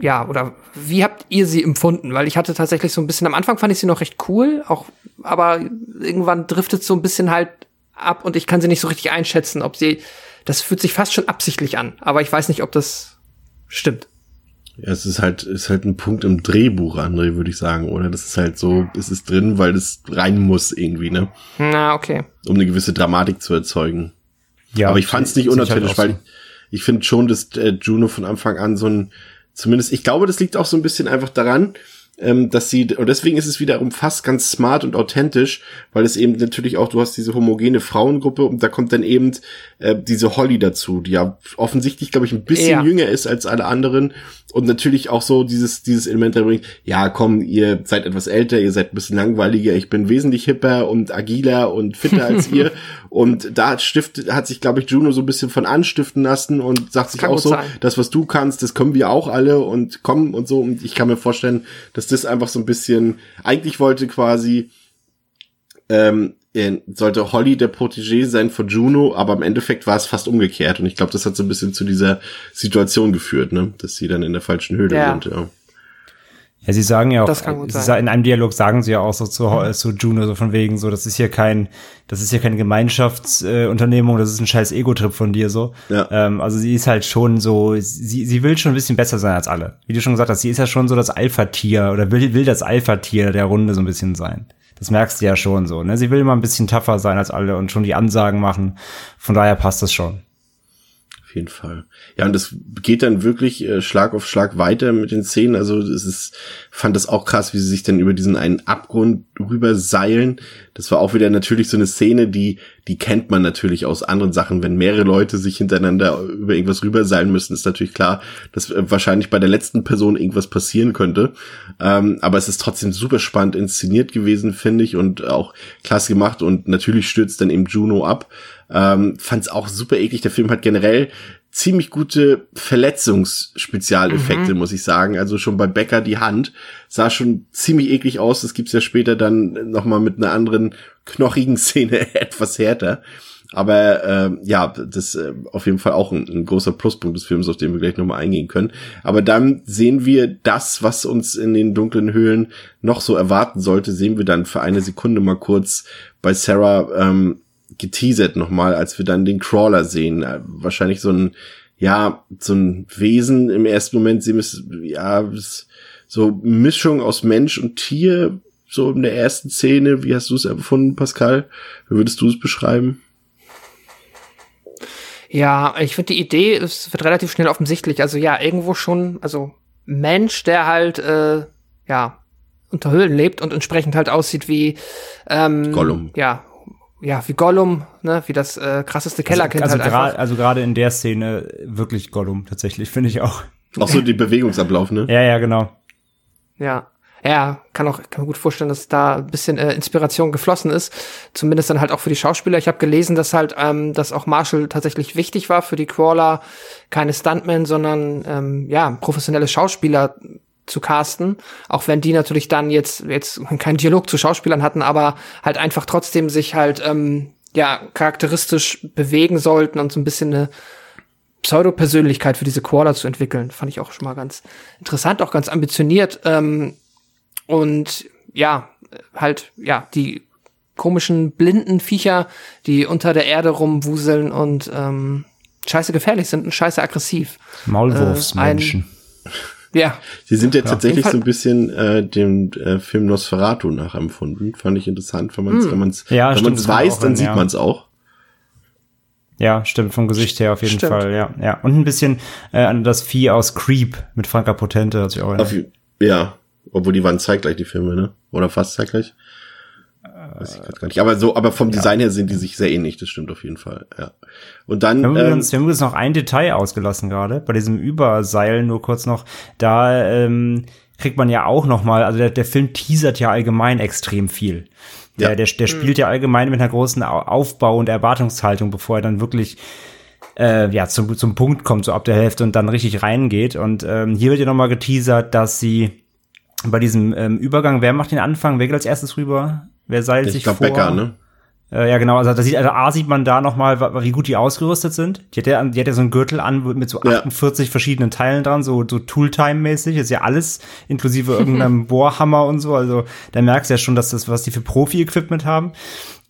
ja, oder wie habt ihr sie empfunden? Weil ich hatte tatsächlich so ein bisschen, am Anfang fand ich sie noch recht cool, auch, aber irgendwann driftet so ein bisschen halt ab und ich kann sie nicht so richtig einschätzen, ob sie, das fühlt sich fast schon absichtlich an, aber ich weiß nicht, ob das stimmt. Ja, es ist halt, ist halt ein Punkt im Drehbuch, André, würde ich sagen, oder? Das ist halt so, es ist drin, weil es rein muss irgendwie, ne? Na, okay. Um eine gewisse Dramatik zu erzeugen. Ja, Aber ich fand es nicht halt unnatürlich, auch so. weil ich, ich finde schon, dass äh, Juno von Anfang an so ein, zumindest, ich glaube, das liegt auch so ein bisschen einfach daran, ähm, dass sie, und deswegen ist es wiederum fast ganz smart und authentisch, weil es eben natürlich auch, du hast diese homogene Frauengruppe und da kommt dann eben äh, diese Holly dazu, die ja offensichtlich, glaube ich, ein bisschen Ja. jünger ist als alle anderen und natürlich auch so dieses, dieses Element reinbringt, ja, komm, ihr seid etwas älter, ihr seid ein bisschen langweiliger, ich bin wesentlich hipper und agiler und fitter als ihr und da hat, Stift, hat sich, glaube ich, Juno so ein bisschen von anstiften lassen und sagt sich kann auch so, sein. das, was du kannst, das können wir auch alle und kommen und so. Und ich kann mir vorstellen, dass das einfach so ein bisschen, eigentlich wollte quasi, ähm, äh, sollte Holly der Protégé sein von Juno, aber im Endeffekt war es fast umgekehrt. Und ich glaube, das hat so ein bisschen zu dieser Situation geführt, ne? Dass sie dann in der falschen Höhle Ja. sind, ja. Ja, sie sagen ja auch, Das kann gut sie in einem Dialog sagen sie ja auch so zu, zu Juno, so von wegen, so, das ist hier kein, das ist hier keine Gemeinschaftsunternehmung, äh, das ist ein scheiß Ego-Trip von dir, so. Ja. Ähm, also sie ist halt schon so, sie, sie will schon ein bisschen besser sein als alle. Wie du schon gesagt hast, sie ist ja schon so das Alpha-Tier oder will, will das Alpha-Tier der Runde so ein bisschen sein. Das merkst du ja schon so, ne? Sie will immer ein bisschen tougher sein als alle und schon die Ansagen machen. Von daher passt das schon. Jeden Fall. Ja, und das geht dann wirklich äh, Schlag auf Schlag weiter mit den Szenen. Also es ist, fand das auch krass, wie sie sich dann über diesen einen Abgrund rüber seilen. Das war auch wieder natürlich so eine Szene, die, die kennt man natürlich aus anderen Sachen. Wenn mehrere Leute sich hintereinander über irgendwas rüberseilen müssen, ist natürlich klar, dass äh, wahrscheinlich bei der letzten Person irgendwas passieren könnte. Ähm, aber es ist trotzdem super spannend inszeniert gewesen, finde ich, und auch klasse gemacht. Und natürlich stürzt dann eben Juno ab. Ähm, Fand es auch super eklig. Der Film hat generell ziemlich gute Verletzungsspezialeffekte, muss ich sagen. Also schon bei Becker die Hand sah schon ziemlich eklig aus. Das gibt's ja später dann noch mal mit einer anderen knochigen Szene etwas härter. Aber ähm, ja, das äh, auf jeden Fall auch ein, ein großer Pluspunkt des Films, auf den wir gleich nochmal eingehen können. Aber dann sehen wir das, was uns in den dunklen Höhlen noch so erwarten sollte, sehen wir dann für eine Sekunde mal kurz bei Sarah ähm, geteasert nochmal, als wir dann den Crawler sehen. Äh, wahrscheinlich so ein, ja, so ein Wesen im ersten Moment sehen wir es, ja, so Mischung aus Mensch und Tier, so in der ersten Szene. Wie hast du es empfunden, Pascal? Wie würdest du es beschreiben? Ja, ich finde die Idee, es wird relativ schnell offensichtlich. Also ja, irgendwo schon, also Mensch, der halt, äh, ja, unter Höhlen lebt und entsprechend halt aussieht wie, ähm, Gollum. Ja, ja, wie Gollum, ne, wie das äh, krasseste Kellerkind also halt gra- einfach. also gerade in der Szene wirklich Gollum, tatsächlich, finde ich auch. Auch so die Bewegungsablauf, ne? Ja, ja, genau. Ja. Ja, kann auch, kann mir gut vorstellen, dass da ein bisschen äh, Inspiration geflossen ist. Zumindest dann halt auch für die Schauspieler. Ich habe gelesen, dass halt, ähm, dass auch Marshall tatsächlich wichtig war für die Crawler. Keine Stuntmen, sondern ähm, ja, professionelle Schauspieler zu casten, auch wenn die natürlich dann jetzt jetzt keinen Dialog zu Schauspielern hatten, aber halt einfach trotzdem sich halt ähm, ja charakteristisch bewegen sollten und so ein bisschen eine Pseudo-Persönlichkeit für diese Koala zu entwickeln. Fand ich auch schon mal ganz interessant, auch ganz ambitioniert. Ähm, und ja, halt, ja, die komischen blinden Viecher, die unter der Erde rumwuseln und ähm, scheiße gefährlich sind und scheiße aggressiv. Maulwurfsmenschen. Äh, ja. Sie sind ja, ja tatsächlich so ein bisschen äh, dem äh, Film Nosferatu nachempfunden. Fand ich interessant, wenn man es, mm. wenn man's, ja, wenn man's weiß, dann sieht ja. man es auch. Ja, stimmt, vom Gesicht her auf jeden stimmt. Fall, ja. ja. Und ein bisschen äh, an das Vieh aus Creep mit Franka Potente hat sich auch auf, Ja, obwohl die waren zeitgleich, die Filme, ne? Oder fast zeitgleich. Weiß ich grad gar nicht. Aber so, aber vom Design ja. her sind die sich sehr ähnlich, das stimmt auf jeden Fall, ja. Und dann. Wir haben, ähm, übrigens, wir haben übrigens noch ein Detail ausgelassen gerade, bei diesem Überseil nur kurz noch. Da ähm, kriegt man ja auch noch mal, also der, der Film teasert ja allgemein extrem viel. Der, ja. der, der spielt ja allgemein mit einer großen Aufbau- und Erwartungshaltung, bevor er dann wirklich äh, ja, zum, zum Punkt kommt, so ab der Hälfte und dann richtig reingeht. Und ähm, hier wird ja nochmal geteasert, dass sie bei diesem ähm, Übergang, wer macht den Anfang? Wer geht als erstes rüber? Wer seilt ich sich glaub, vor? Becker, ne? Äh, ja, genau. Also, da sieht, also A sieht man da noch mal, wie gut die ausgerüstet sind. Die hat ja, die hat ja so einen Gürtel an mit so 48 ja. verschiedenen Teilen dran, so, so Tooltime-mäßig. Ist ja alles inklusive irgendeinem Bohrhammer und so. Also, da merkst du ja schon, dass das, was die für Profi-Equipment haben.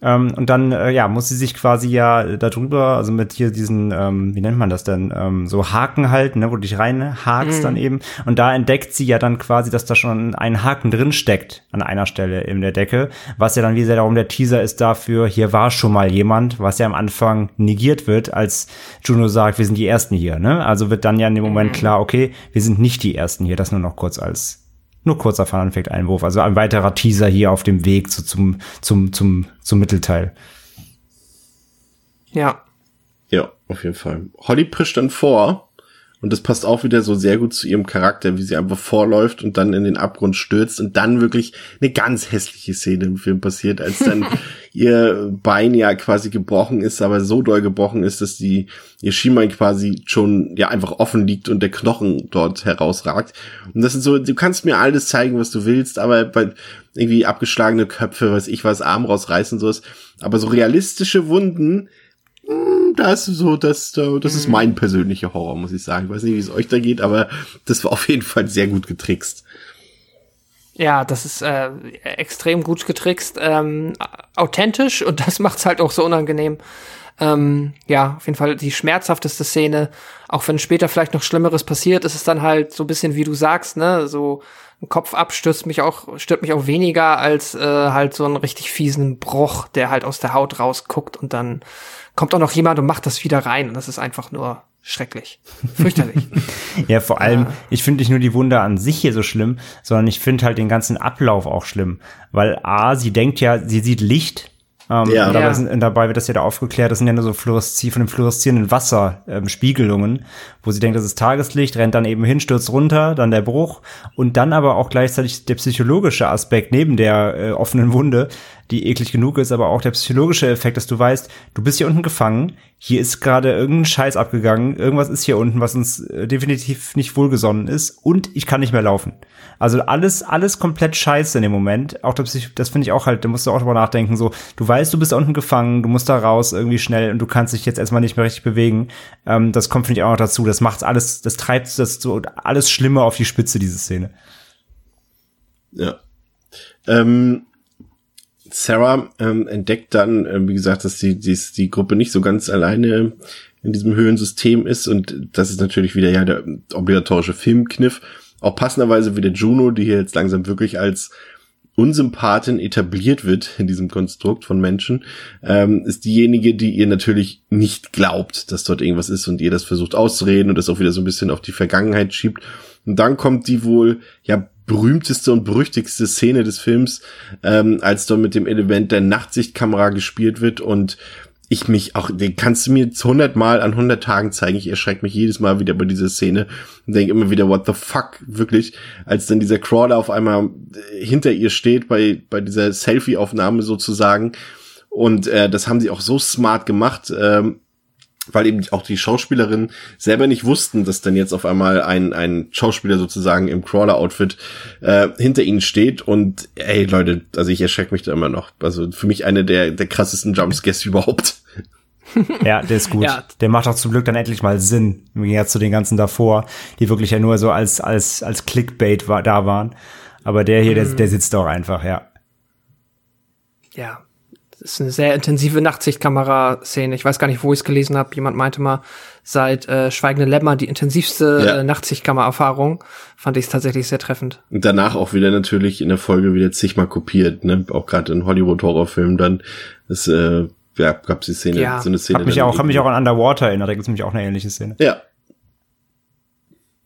Ähm, und dann, äh, ja, muss sie sich quasi ja darüber, also mit hier diesen, ähm, wie nennt man das denn, ähm, so Haken halten, ne, wo du dich reinhakst mhm. dann eben. Und da entdeckt sie ja dann quasi, dass da schon ein Haken drin steckt an einer Stelle in der Decke, was ja dann wie sehr darum der Teaser ist dafür, hier war schon mal jemand, was ja am Anfang negiert wird, als Juno sagt, wir sind die Ersten hier, ne? Also wird dann ja in dem Moment mhm. klar, okay, wir sind nicht die Ersten hier, das nur noch kurz als nur kurzer Fun-Fact-Einwurf. Also ein weiterer Teaser hier auf dem Weg zu, zum, zum, zum, zum Mittelteil. Ja. Ja, auf jeden Fall. Holly prischt dann vor und das passt auch wieder so sehr gut zu ihrem Charakter, wie sie einfach vorläuft und dann in den Abgrund stürzt und dann wirklich eine ganz hässliche Szene im Film passiert, als dann ihr Bein ja quasi gebrochen ist, aber so doll gebrochen ist, dass die, ihr Schienbein quasi schon ja einfach offen liegt und der Knochen dort herausragt. Und das ist so, du kannst mir alles zeigen, was du willst, aber bei irgendwie abgeschlagene Köpfe, weiß ich was, Arm rausreißen, sowas. Aber so realistische Wunden, hm, das ist so, das, das ist mein persönlicher Horror, muss ich sagen. Ich weiß nicht, wie es euch da geht, aber das war auf jeden Fall sehr gut getrickst. Ja, das ist äh, extrem gut getrickst, ähm, authentisch und das macht's halt auch so unangenehm. Ähm, ja, auf jeden Fall die schmerzhafteste Szene. Auch wenn später vielleicht noch Schlimmeres passiert, ist es dann halt so ein bisschen, wie du sagst, ne, so ein Kopf abstürzt mich auch, stört mich auch weniger als äh, halt so einen richtig fiesen Bruch, der halt aus der Haut rausguckt und dann kommt auch noch jemand und macht das wieder rein. Und das ist einfach nur schrecklich. Fürchterlich. ja, vor allem, ja. ich finde nicht nur die Wunder an sich hier so schlimm, sondern ich finde halt den ganzen Ablauf auch schlimm. Weil A, sie denkt ja, sie sieht Licht ähm, ja. dabei, sind, dabei, wird das ja da aufgeklärt, das sind ja nur so Fluoreszi von dem fluoreszierenden Wasser ähm, Spiegelungen, wo sie denkt, das ist Tageslicht, rennt dann eben hin, stürzt runter, dann der Bruch. Und dann aber auch gleichzeitig der psychologische Aspekt neben der äh, offenen Wunde, die eklig genug ist, aber auch der psychologische Effekt, dass du weißt, du bist hier unten gefangen, hier ist gerade irgendein Scheiß abgegangen, irgendwas ist hier unten, was uns äh, definitiv nicht wohlgesonnen ist und ich kann nicht mehr laufen. Also alles, alles komplett scheiße in dem Moment. Auch das, das finde ich auch halt, da musst du auch drüber nachdenken, so, du weißt, du bist unten gefangen, du musst da raus irgendwie schnell und du kannst dich jetzt erstmal nicht mehr richtig bewegen. Ähm, das kommt, finde ich, auch noch dazu. Das macht alles, das treibt das so alles Schlimme auf die Spitze, diese Szene. Ja. Ähm, Sarah ähm, entdeckt dann, äh, wie gesagt, dass die, die, die Gruppe nicht so ganz alleine in diesem Höhensystem ist und das ist natürlich wieder ja der obligatorische Filmkniff. Auch passenderweise wieder Juno, die hier jetzt langsam wirklich als Unsympathin etabliert wird in diesem Konstrukt von Menschen, ähm, ist diejenige, die ihr natürlich nicht glaubt, dass dort irgendwas ist und ihr das versucht auszureden und das auch wieder so ein bisschen auf die Vergangenheit schiebt. Und dann kommt die wohl, ja, berühmteste und berüchtigste Szene des Films, ähm, als dort mit dem Element der Nachtsichtkamera gespielt wird und ich mich auch, den kannst du mir 100 Mal an 100 Tagen zeigen. Ich erschrecke mich jedes Mal wieder bei dieser Szene und denke immer wieder, what the fuck, wirklich, als dann dieser Crawler auf einmal hinter ihr steht bei, bei dieser Selfie-Aufnahme sozusagen. Und äh, das haben sie auch so smart gemacht. Ähm, weil eben auch die Schauspielerinnen selber nicht wussten, dass dann jetzt auf einmal ein, ein Schauspieler sozusagen im Crawler-Outfit äh, hinter ihnen steht und ey Leute, also ich erschrecke mich da immer noch. Also für mich eine der, der krassesten Jumpscares überhaupt. Ja, der ist gut. Ja. Der macht auch zum Glück dann endlich mal Sinn, im Gegensatz zu den ganzen davor, die wirklich ja nur so als, als, als Clickbait war, da waren. Aber der hier, der, der sitzt auch einfach, ja. Ja. Das ist eine sehr intensive Nachtsichtkamera-Szene. Ich weiß gar nicht, wo ich es gelesen habe. Jemand meinte mal, seit äh, Schweigende Lämmer die intensivste Ja. äh, Nachtsichtkamera-Erfahrung. Fand ich es tatsächlich sehr treffend. Und danach auch wieder natürlich in der Folge wieder zigmal kopiert, ne? Auch gerade in Hollywood-Horrorfilmen dann. Das, äh, ja, gab's die Szene, Ja. so eine Szene. Hab mich auch, hab mich auch an Underwater erinnert, da gibt's nämlich auch eine ähnliche Szene. Ja.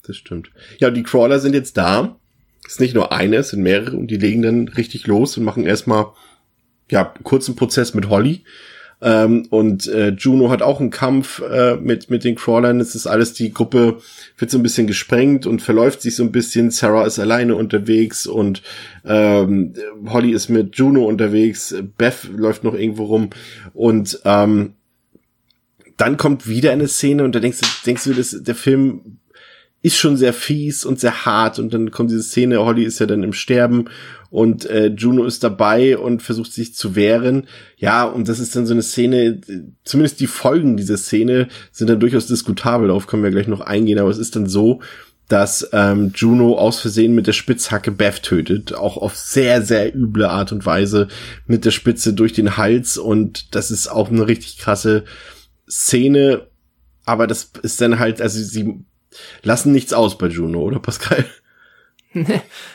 Das stimmt. Ja, und die Crawler sind jetzt da. Es ist nicht nur eine, es sind mehrere und die legen dann richtig los und machen erstmal, ja, kurzen Prozess mit Holly. Ähm, und äh, Juno hat auch einen Kampf äh, mit, mit den Crawlern. Es ist alles, die Gruppe wird so ein bisschen gesprengt und verläuft sich so ein bisschen. Sarah ist alleine unterwegs und ähm, Holly ist mit Juno unterwegs. Beth läuft noch irgendwo rum. Und ähm, dann kommt wieder eine Szene und da denkst du, denkst du, dass der Film ist schon sehr fies und sehr hart und dann kommt diese Szene, Holly ist ja dann im Sterben und äh, Juno ist dabei und versucht sich zu wehren. Ja, und das ist dann so eine Szene, zumindest die Folgen dieser Szene sind dann durchaus diskutabel, darauf können wir gleich noch eingehen, aber es ist dann so, dass ähm, Juno aus Versehen mit der Spitzhacke Beth tötet, auch auf sehr, sehr üble Art und Weise mit der Spitze durch den Hals und das ist auch eine richtig krasse Szene, aber das ist dann halt, also sie lassen nichts aus bei Juno, oder Pascal?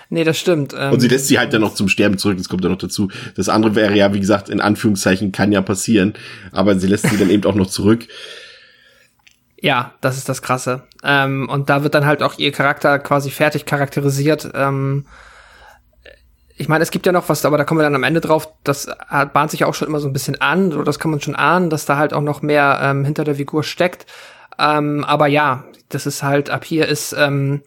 Nee, das stimmt. Ähm, Und sie lässt sie halt dann noch zum Sterben zurück, das kommt dann noch dazu. Das andere wäre ja, wie gesagt, in Anführungszeichen kann ja passieren, aber sie lässt sie dann eben auch noch zurück. Ja, das ist das Krasse. Ähm, und da wird dann halt auch ihr Charakter quasi fertig charakterisiert. Ähm, ich meine, es gibt ja noch was, aber da kommen wir dann am Ende drauf. Das bahnt sich auch schon immer so ein bisschen an, oder das kann man schon ahnen, dass da halt auch noch mehr ähm, hinter der Figur steckt. Ähm, aber ja, das ist halt ab hier ist, ähm,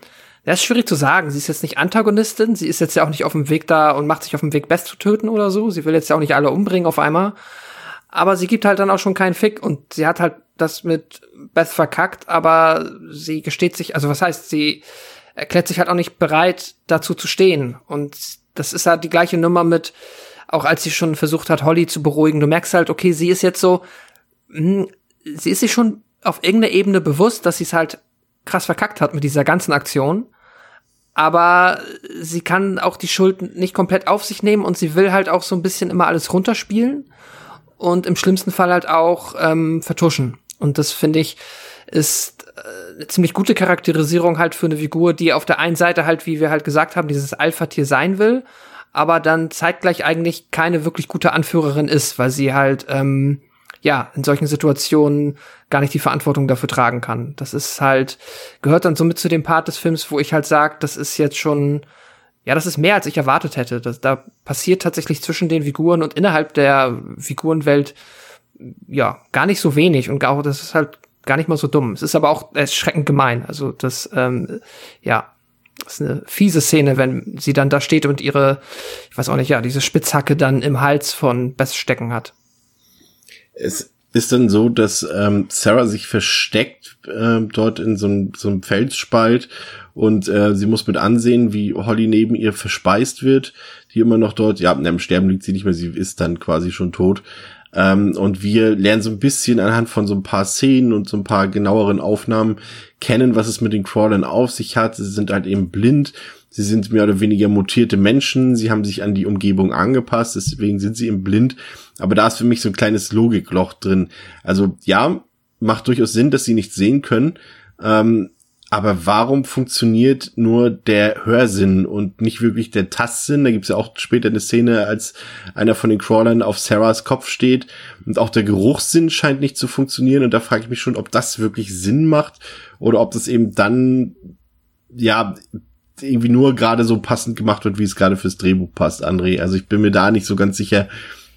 das ist schwierig zu sagen. Sie ist jetzt nicht Antagonistin, sie ist jetzt ja auch nicht auf dem Weg da und macht sich auf dem Weg, Best zu töten oder so. Sie will jetzt ja auch nicht alle umbringen auf einmal. Aber sie gibt halt dann auch schon keinen Fick und sie hat halt das mit Beth verkackt, aber sie gesteht sich, also was heißt, sie erklärt sich halt auch nicht bereit, dazu zu stehen. Und das ist halt die gleiche Nummer mit, auch als sie schon versucht hat, Holly zu beruhigen. Du merkst halt, okay, sie ist jetzt so, hm, sie ist sich schon auf irgendeiner Ebene bewusst, dass sie es halt krass verkackt hat mit dieser ganzen Aktion. Aber sie kann auch die Schuld nicht komplett auf sich nehmen und sie will halt auch so ein bisschen immer alles runterspielen und im schlimmsten Fall halt auch ähm, vertuschen. Und das finde ich ist äh, eine ziemlich gute Charakterisierung halt für eine Figur, die auf der einen Seite halt, wie wir halt gesagt haben, dieses Alpha-Tier sein will, aber dann zeitgleich eigentlich keine wirklich gute Anführerin ist, weil sie halt ähm, ja in solchen Situationen gar nicht die Verantwortung dafür tragen kann. Das ist halt gehört dann somit zu dem Part des Films, wo ich halt sage, das ist jetzt schon ja, das ist mehr, als ich erwartet hätte. Das, da passiert tatsächlich zwischen den Figuren und innerhalb der Figurenwelt ja gar nicht so wenig und auch das ist halt gar nicht mal so dumm. Es ist aber auch erschreckend gemein. Also das ähm, ja das ist eine fiese Szene, wenn sie dann da steht und ihre, ich weiß auch nicht, ja, diese Spitzhacke dann im Hals von Bess stecken hat. Es ist dann so, dass ähm, Sarah sich versteckt äh, dort in so einem, so einem Felsspalt und äh, sie muss mit ansehen, wie Holly neben ihr verspeist wird, die immer noch dort, ja, im Sterben liegt sie nicht mehr, sie ist dann quasi schon tot. Ähm, und wir lernen so ein bisschen anhand von so ein paar Szenen und so ein paar genaueren Aufnahmen kennen, was es mit den Crawlern auf sich hat. Sie sind halt eben blind. Sie sind mehr oder weniger mutierte Menschen. Sie haben sich an die Umgebung angepasst. Deswegen sind sie eben blind. Aber da ist für mich so ein kleines Logikloch drin. Also ja, macht durchaus Sinn, dass sie nicht sehen können. Ähm, aber warum funktioniert nur der Hörsinn und nicht wirklich der Tastsinn? Da gibt's ja auch später eine Szene, als einer von den Crawlern auf Sarahs Kopf steht und auch der Geruchssinn scheint nicht zu funktionieren. Und da frage ich mich schon, ob das wirklich Sinn macht oder ob das eben dann, ja, irgendwie nur gerade so passend gemacht wird, wie es gerade fürs Drehbuch passt, André. Also ich bin mir da nicht so ganz sicher.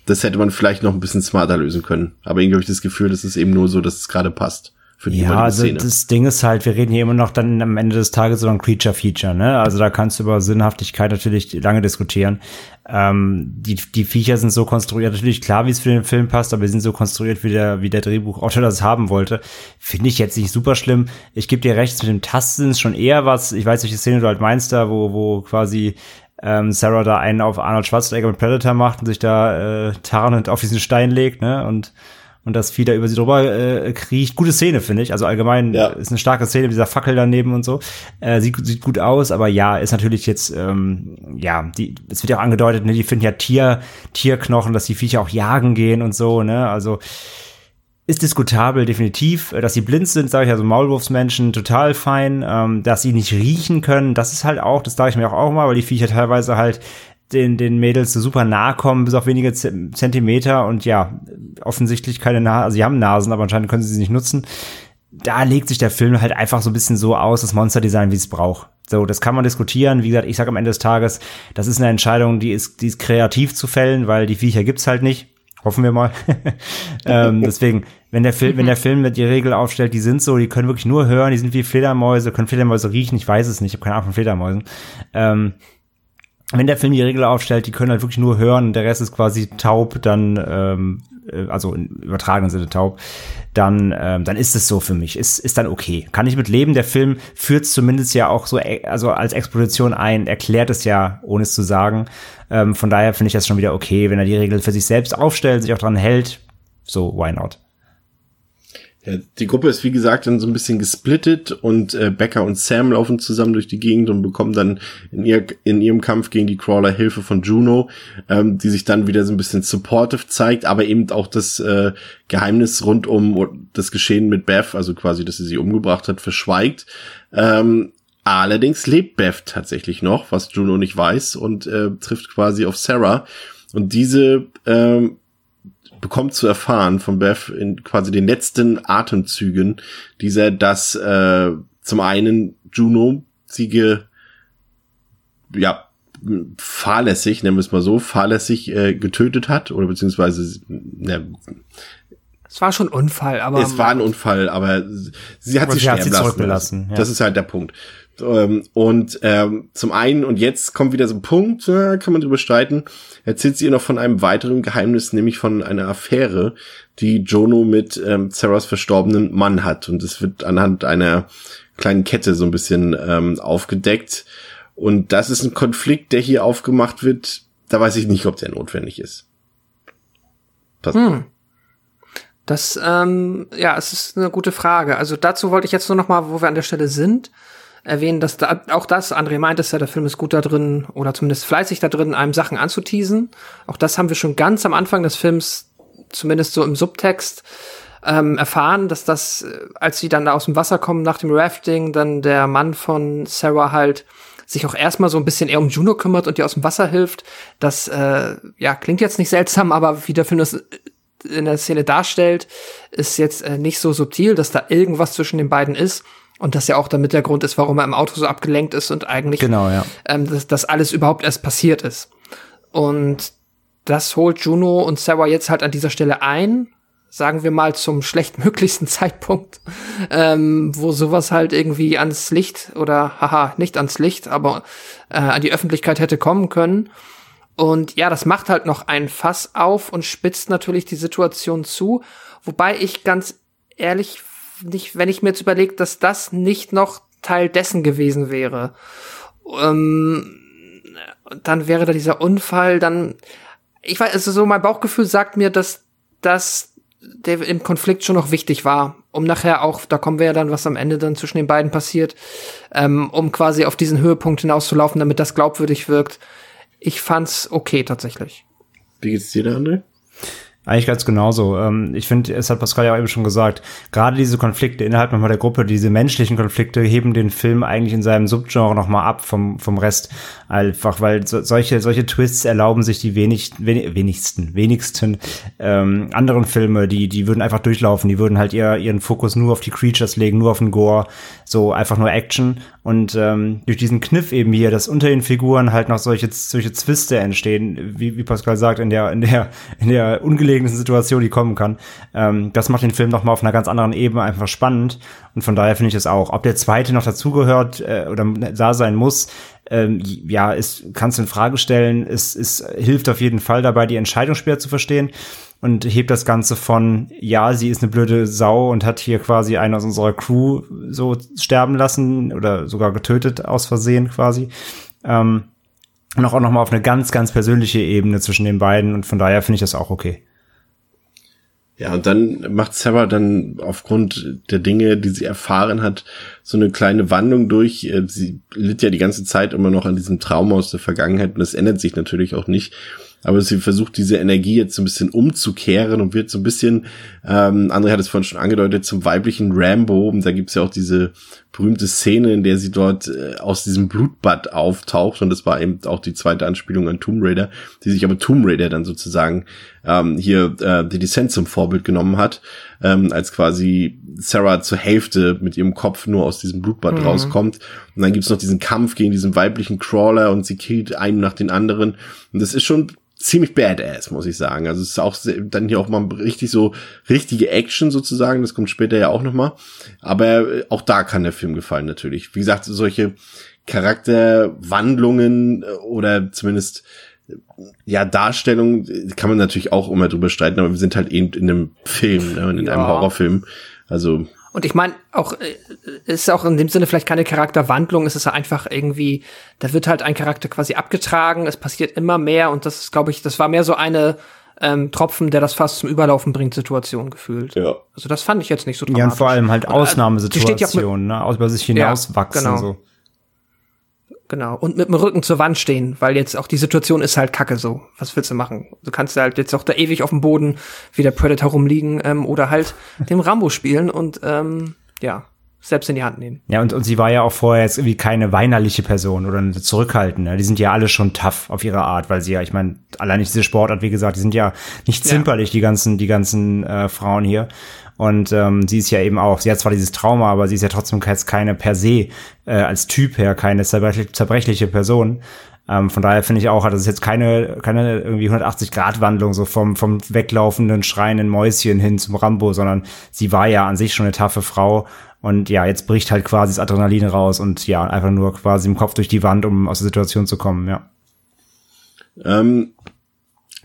Das hätte man vielleicht noch ein bisschen smarter lösen können. Aber irgendwie habe ich das Gefühl, das ist eben nur so, dass es gerade passt für die Ja, also Szene. das Ding ist halt, wir reden hier immer noch dann am Ende des Tages über ein Creature-Feature, ne? Also da kannst du über Sinnhaftigkeit natürlich lange diskutieren. Ähm, die, die Viecher sind so konstruiert, natürlich klar, wie es für den Film passt, aber sie sind so konstruiert, wie der, wie der Drehbuchautor das haben wollte. Finde ich jetzt nicht super schlimm. Ich gebe dir recht, mit dem Tasten ist schon eher was, ich weiß, welche Szene du halt meinst da, wo, wo quasi ähm, Sarah da einen auf Arnold Schwarzenegger mit Predator macht und sich da äh, tarnend auf diesen Stein legt, ne? Und und das Vieh da über sie drüber äh, kriecht. Gute Szene, finde ich. Also allgemein Ja. ist eine starke Szene mit dieser Fackel daneben und so. Äh, sieht, sieht gut aus, aber ja, ist natürlich jetzt, ähm, ja, die, es wird ja auch angedeutet, ne, die finden ja Tier, Tierknochen, dass die Viecher auch jagen gehen und so, ne? Also ist diskutabel, definitiv. Äh, Dass sie blind sind, sage ich also Maulwurfsmenschen, total fein. Ähm, dass sie nicht riechen können, das ist halt auch, das sage ich mir auch, auch mal, weil die Viecher teilweise halt den, den Mädels so super nahe kommen, bis auf wenige Zentimeter und ja, offensichtlich keine Nase, also sie haben Nasen, aber anscheinend können sie sie nicht nutzen. Da legt sich der Film halt einfach so ein bisschen so aus, das Monsterdesign, wie es braucht. So, das kann man diskutieren. Wie gesagt, ich sage am Ende des Tages, das ist eine Entscheidung, die ist, die ist kreativ zu fällen, weil die Viecher gibt's halt nicht. Hoffen wir mal. ähm, deswegen, wenn der Film, wenn der Film die Regel aufstellt, die sind so, die können wirklich nur hören, die sind wie Fledermäuse, können Fledermäuse riechen, ich weiß es nicht, ich habe keine Ahnung von Fledermäusen. Ähm, wenn der Film die Regel aufstellt, die können halt wirklich nur hören der Rest ist quasi taub, dann, ähm, äh, also im übertragenen Sinne taub, dann, ähm, dann ist es so für mich. Ist, ist dann okay. Kann ich mit leben. Der Film führt zumindest ja auch so, äh, also als Exposition ein, erklärt es ja, ohne es zu sagen. Ähm, von daher finde ich das schon wieder okay, wenn er die Regel für sich selbst aufstellt, sich auch dran hält. So, why not? Ja, die Gruppe ist wie gesagt dann so ein bisschen gesplittet und äh, Becca und Sam laufen zusammen durch die Gegend und bekommen dann in, ihr, in ihrem Kampf gegen die Crawler Hilfe von Juno, ähm, die sich dann wieder so ein bisschen supportive zeigt, aber eben auch das äh, Geheimnis rund um das Geschehen mit Beth, also quasi, dass sie sie umgebracht hat, verschweigt. Ähm, allerdings lebt Beth tatsächlich noch, was Juno nicht weiß und äh, trifft quasi auf Sarah und diese ähm, bekommt zu erfahren von Beth in quasi den letzten Atemzügen dieser, dass äh, zum einen Juno sie ge, ja, fahrlässig, nennen wir es mal so, fahrlässig äh, getötet hat oder beziehungsweise ne, Es war schon ein Unfall, aber es war ein Unfall, aber sie hat Aber sie sie hat sterben sie lassen. zurückgelassen, ja. Das ist halt der Punkt. Ähm, und ähm, zum einen, und jetzt kommt wieder so ein Punkt, äh, kann man drüber streiten, erzählt sie ihr noch von einem weiteren Geheimnis, nämlich von einer Affäre, die Jono mit ähm, Sarahs verstorbenen Mann hat. Und es wird anhand einer kleinen Kette so ein bisschen ähm, aufgedeckt. Und das ist ein Konflikt, der hier aufgemacht wird. Da weiß ich nicht, ob der notwendig ist. Das, Das, ähm, ja, es ist eine gute Frage. Also dazu wollte ich jetzt nur noch mal, wo wir an der Stelle sind, erwähnen, dass da, auch das, André meint es ja, der Film ist gut da drin, oder zumindest fleißig da drin, einem Sachen anzuteasen. Auch das haben wir schon ganz am Anfang des Films, zumindest so im Subtext, ähm, erfahren, dass das, äh, als sie dann da aus dem Wasser kommen nach dem Rafting, dann der Mann von Sarah halt sich auch erstmal so ein bisschen eher um Juno kümmert und ihr aus dem Wasser hilft. Das, äh, ja, klingt jetzt nicht seltsam, aber wie der Film das in der Szene darstellt, ist jetzt äh, nicht so subtil, dass da irgendwas zwischen den beiden ist. Und das ja auch damit der Grund ist, warum er im Auto so abgelenkt ist und eigentlich Genau, ja. ähm, dass das alles überhaupt erst passiert ist. Und das holt Juno und Sarah jetzt halt an dieser Stelle ein, sagen wir mal zum schlechtmöglichsten Zeitpunkt, ähm, wo sowas halt irgendwie ans Licht oder haha, nicht ans Licht, aber äh, an die Öffentlichkeit hätte kommen können. Und ja, das macht halt noch ein Fass auf und spitzt natürlich die Situation zu, wobei ich ganz ehrlich nicht, wenn ich mir jetzt überlege, dass das nicht noch Teil dessen gewesen wäre. Ähm, dann wäre da dieser Unfall, dann, ich weiß, also so mein Bauchgefühl sagt mir, dass das der im Konflikt schon noch wichtig war, um nachher auch, da kommen wir ja dann, was am Ende dann zwischen den beiden passiert, ähm, um quasi auf diesen Höhepunkt hinauszulaufen, damit das glaubwürdig wirkt. Ich fand's okay tatsächlich. wie geht's dir da, André? Eigentlich ganz genauso. Ähm, Ich finde, es hat Pascal ja auch eben schon gesagt, gerade diese Konflikte innerhalb nochmal der Gruppe, diese menschlichen Konflikte heben den Film eigentlich in seinem Subgenre nochmal ab vom, vom Rest. Einfach, weil so, solche, solche Twists erlauben sich die wenig, wenig, wenigsten, wenigsten ähm, anderen Filme, die, die würden einfach durchlaufen, die würden halt ihr, ihren Fokus nur auf die Creatures legen, nur auf den Gore, so einfach nur Action. Und ähm, durch diesen Kniff eben hier, dass unter den Figuren halt noch solche, solche Zwiste entstehen, wie, wie Pascal sagt, in der, in der, in der ungelegenen Situation, die kommen kann, ähm, das macht den Film noch mal auf einer ganz anderen Ebene einfach spannend. Und von daher finde ich es auch. Ob der zweite noch dazugehört äh, oder da sein muss, ähm, ja, ist, kannst du in Frage stellen. Es, es hilft auf jeden Fall dabei, die Entscheidung später zu verstehen und hebt das Ganze von, ja, sie ist eine blöde Sau und hat hier quasi einen aus unserer Crew so sterben lassen oder sogar getötet aus Versehen quasi. Ähm, und auch noch mal auf eine ganz, ganz persönliche Ebene zwischen den beiden und von daher finde ich das auch okay. Ja, und dann macht Sarah dann aufgrund der Dinge, die sie erfahren hat, so eine kleine Wandlung durch. Äh, sie litt ja die ganze Zeit immer noch an diesem Trauma aus der Vergangenheit und das ändert sich natürlich auch nicht aber sie versucht diese Energie jetzt so ein bisschen umzukehren und wird so ein bisschen, ähm, André hat es vorhin schon angedeutet, zum weiblichen Rambo. Und da gibt's ja auch diese berühmte Szene, in der sie dort äh, aus diesem Blutbad auftaucht. Und das war eben auch die zweite Anspielung an Tomb Raider, die sich aber Tomb Raider dann sozusagen ähm, hier äh, die Descent zum Vorbild genommen hat, ähm, als quasi Sarah zur Hälfte mit ihrem Kopf nur aus diesem Blutbad mhm. rauskommt. Und dann gibt's noch diesen Kampf gegen diesen weiblichen Crawler und sie killt einen nach den anderen. Und das ist schon ziemlich badass, muss ich sagen. Also es ist auch dann hier auch mal richtig so richtige Action sozusagen. Das kommt später ja auch noch mal. Aber äh, auch da kann der Film gefallen natürlich. Wie gesagt, solche Charakterwandlungen äh, oder zumindest äh, ja, Darstellung kann man natürlich auch immer drüber streiten, aber wir sind halt eben in einem Film, ne, in ja. einem Horrorfilm. Also und ich meine, auch äh, ist auch in dem Sinne vielleicht keine Charakterwandlung, es ist einfach irgendwie, da wird halt ein Charakter quasi abgetragen, es passiert immer mehr und das ist, glaube ich, das war mehr so eine ähm, Tropfen, der das fast zum Überlaufen bringt, Situation gefühlt. Ja. Also das fand ich jetzt nicht so dramatisch. Ja, und vor allem halt Ausnahmesituationen, ja ne, über sich hinauswachsen. Ja, genau. so. Genau. Und mit dem Rücken zur Wand stehen, weil jetzt auch die Situation ist halt kacke so. Was willst du machen? Du kannst halt jetzt auch da ewig auf dem Boden wie der Predator rumliegen ähm, oder halt den Rambo spielen und ähm, ja, selbst in die Hand nehmen. Ja, und, und sie war ja auch vorher jetzt irgendwie keine weinerliche Person oder eine zurückhaltende. Die sind ja alle schon tough auf ihre Art, weil sie ja, ich meine, allein nicht diese Sportart, wie gesagt, die sind ja nicht zimperlich, ja. die ganzen, die ganzen äh, Frauen hier. Und ähm, sie ist ja eben auch, sie hat zwar dieses Trauma, aber sie ist ja trotzdem jetzt keine per se äh, als Typ her keine zerbrechliche Person. Ähm, von daher finde ich auch, das ist jetzt keine, keine irgendwie 180-Grad-Wandlung so vom, vom weglaufenden, schreienden Mäuschen hin zum Rambo, sondern sie war ja an sich schon eine taffe Frau. Und ja, jetzt bricht halt quasi das Adrenalin raus und ja, einfach nur quasi im Kopf durch die Wand, um aus der Situation zu kommen, ja. Ähm,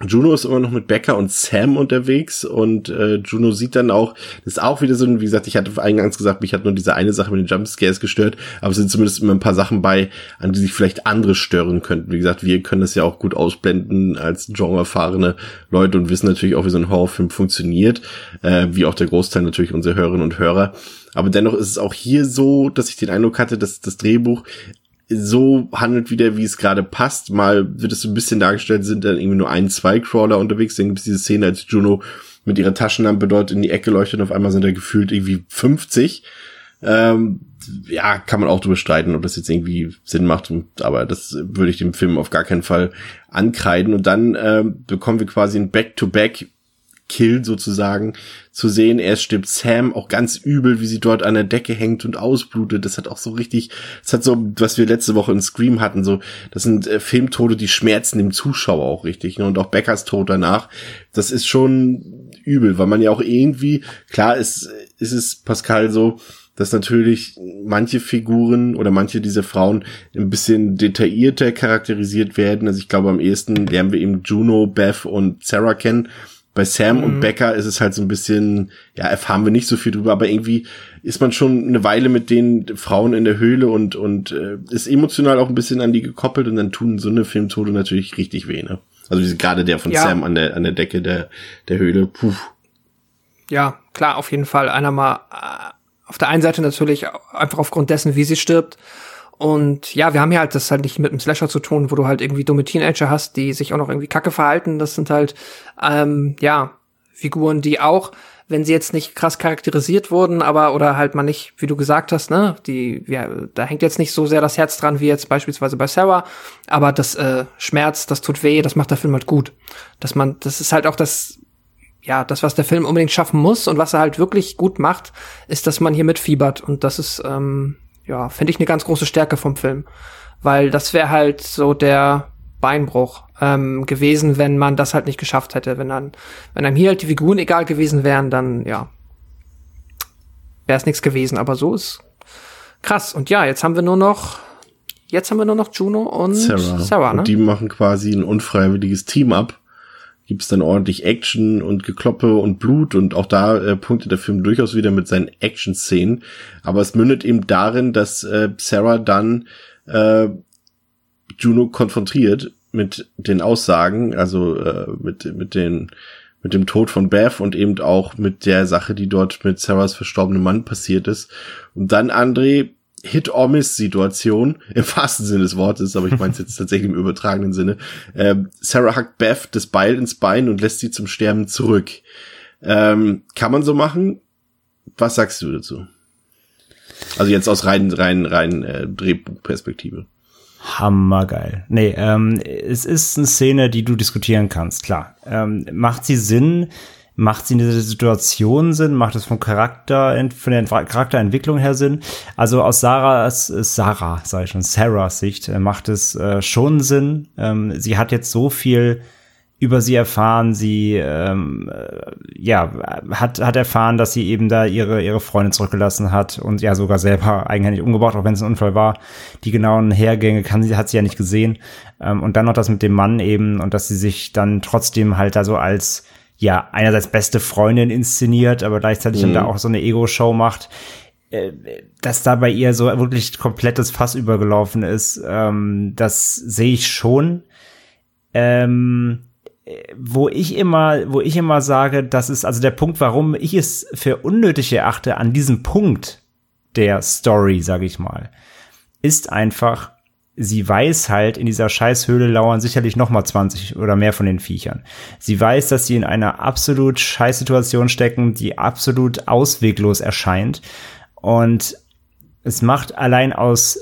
Juno ist immer noch mit Becca und Sam unterwegs und äh, Juno sieht dann auch, das ist auch wieder so, wie gesagt, ich hatte eingangs gesagt, mich hat nur diese eine Sache mit den Jumpscares gestört, aber es sind zumindest immer ein paar Sachen bei, an die sich vielleicht andere stören könnten. Wie gesagt, wir können das ja auch gut ausblenden als genreerfahrene Leute und wissen natürlich auch, wie so ein Horrorfilm funktioniert, äh, wie auch der Großteil natürlich unserer Hörerinnen und Hörer. Aber dennoch ist es auch hier so, dass ich den Eindruck hatte, dass das Drehbuch so handelt wieder, wie es gerade passt. Mal wird es so ein bisschen dargestellt, sind dann irgendwie nur ein, zwei Crawler unterwegs. Dann gibt es diese Szene, als Juno mit ihrer Taschenlampe dort in die Ecke leuchtet und auf einmal sind da gefühlt irgendwie 50. Ähm, ja, kann man auch drüber streiten, ob das jetzt irgendwie Sinn macht, aber das würde ich dem Film auf gar keinen Fall ankreiden. Und dann ähm, bekommen wir quasi ein Back-to-Back Kill sozusagen zu sehen. Erst stirbt Sam auch ganz übel, wie sie dort an der Decke hängt und ausblutet. Das hat auch so richtig, das hat so, was wir letzte Woche in Scream hatten, so, das sind äh, Filmtode, die schmerzen dem Zuschauer auch richtig, ne? Und auch Beckers Tod danach. Das ist schon übel, weil man ja auch irgendwie, klar ist, ist es Pascal so, dass natürlich manche Figuren oder manche dieser Frauen ein bisschen detaillierter charakterisiert werden. Also ich glaube, am ehesten lernen wir eben Juno, Beth und Sarah kennen bei Sam mhm. und Becca ist es halt so ein bisschen, ja, erfahren wir nicht so viel drüber, aber irgendwie ist man schon eine Weile mit den Frauen in der Höhle und, und äh, ist emotional auch ein bisschen an die gekoppelt und dann tun so eine Filmtode natürlich richtig weh, ne? Also gerade der von ja. Sam an der, an der Decke der, der Höhle, puh. Ja, klar, auf jeden Fall. Einer mal äh, auf der einen Seite natürlich einfach aufgrund dessen, wie sie stirbt und ja, wir haben ja halt das halt nicht mit einem Slasher zu tun, wo du halt irgendwie dumme Teenager hast, die sich auch noch irgendwie kacke verhalten. Das sind halt, ähm, ja, Figuren, die auch, wenn sie jetzt nicht krass charakterisiert wurden, aber oder halt mal nicht, wie du gesagt hast, ne, die, ja, da hängt jetzt nicht so sehr das Herz dran wie jetzt beispielsweise bei Sarah, aber das äh, Schmerz, das tut weh, das macht der Film halt gut. Dass man, das ist halt auch das, ja, das, was der Film unbedingt schaffen muss und was er halt wirklich gut macht, ist, dass man hier mitfiebert und das ist, ähm, ja, finde ich eine ganz große Stärke vom Film. Weil das wäre halt so der Beinbruch ähm, gewesen, wenn man das halt nicht geschafft hätte. Wenn dann, wenn einem hier halt die Figuren egal gewesen wären, dann ja, wäre es nichts gewesen. Aber so ist krass. Und ja, jetzt haben wir nur noch, jetzt haben wir nur noch Juno und Sarah. Sarah ne? Und die machen quasi ein unfreiwilliges Team ab. Gibt's dann ordentlich Action und Gekloppe und Blut und auch da äh, punktet der Film durchaus wieder mit seinen Action-Szenen. Aber es mündet eben darin, dass äh, Sarah dann äh, Juno konfrontiert mit den Aussagen, also äh, mit, mit den mit dem Tod von Beth und eben auch mit der Sache, die dort mit Sarahs verstorbenem Mann passiert ist. Und dann André Hit-or-Miss-Situation, im wahrsten Sinne des Wortes, aber ich meine es jetzt tatsächlich im übertragenen Sinne. Ähm, Sarah hackt Beth das Beil ins Bein und lässt sie zum Sterben zurück. Ähm, kann man so machen? Was sagst du dazu? Also jetzt aus rein, rein, rein äh, Drehbuchperspektive. Hammergeil. Nee, ähm, es ist eine Szene, die du diskutieren kannst, klar. Ähm, macht sie Sinn? Macht sie in dieser Situation Sinn? Macht es vom Charakter, von der Charakterentwicklung her Sinn? Also aus Sarahs, äh, Sarah, sag ich schon, Sarahs Sicht äh, macht es äh, schon Sinn. Ähm, sie hat jetzt so viel über sie erfahren. Sie ähm, äh, ja hat hat erfahren, dass sie eben da ihre ihre Freundin zurückgelassen hat und ja sogar selber eigenhändig umgebracht, auch wenn es ein Unfall war. Die genauen Hergänge kann sie hat sie ja nicht gesehen. Ähm, und dann noch das mit dem Mann eben und dass sie sich dann trotzdem halt da so als ja einerseits beste Freundin inszeniert, aber gleichzeitig mhm. dann da auch so eine Ego-Show macht äh, dass da bei ihr so wirklich komplettes Fass übergelaufen ist, ähm, das sehe ich schon. Ähm, wo ich immer, wo ich immer sage, das ist also der Punkt, warum ich es für unnötig erachte an diesem Punkt der Story, sage ich mal, ist einfach, sie weiß halt, in dieser Scheißhöhle lauern sicherlich noch mal 20 oder mehr von den Viechern. Sie weiß, dass sie in einer absolut Scheißsituation stecken, die absolut ausweglos erscheint. Und es macht allein aus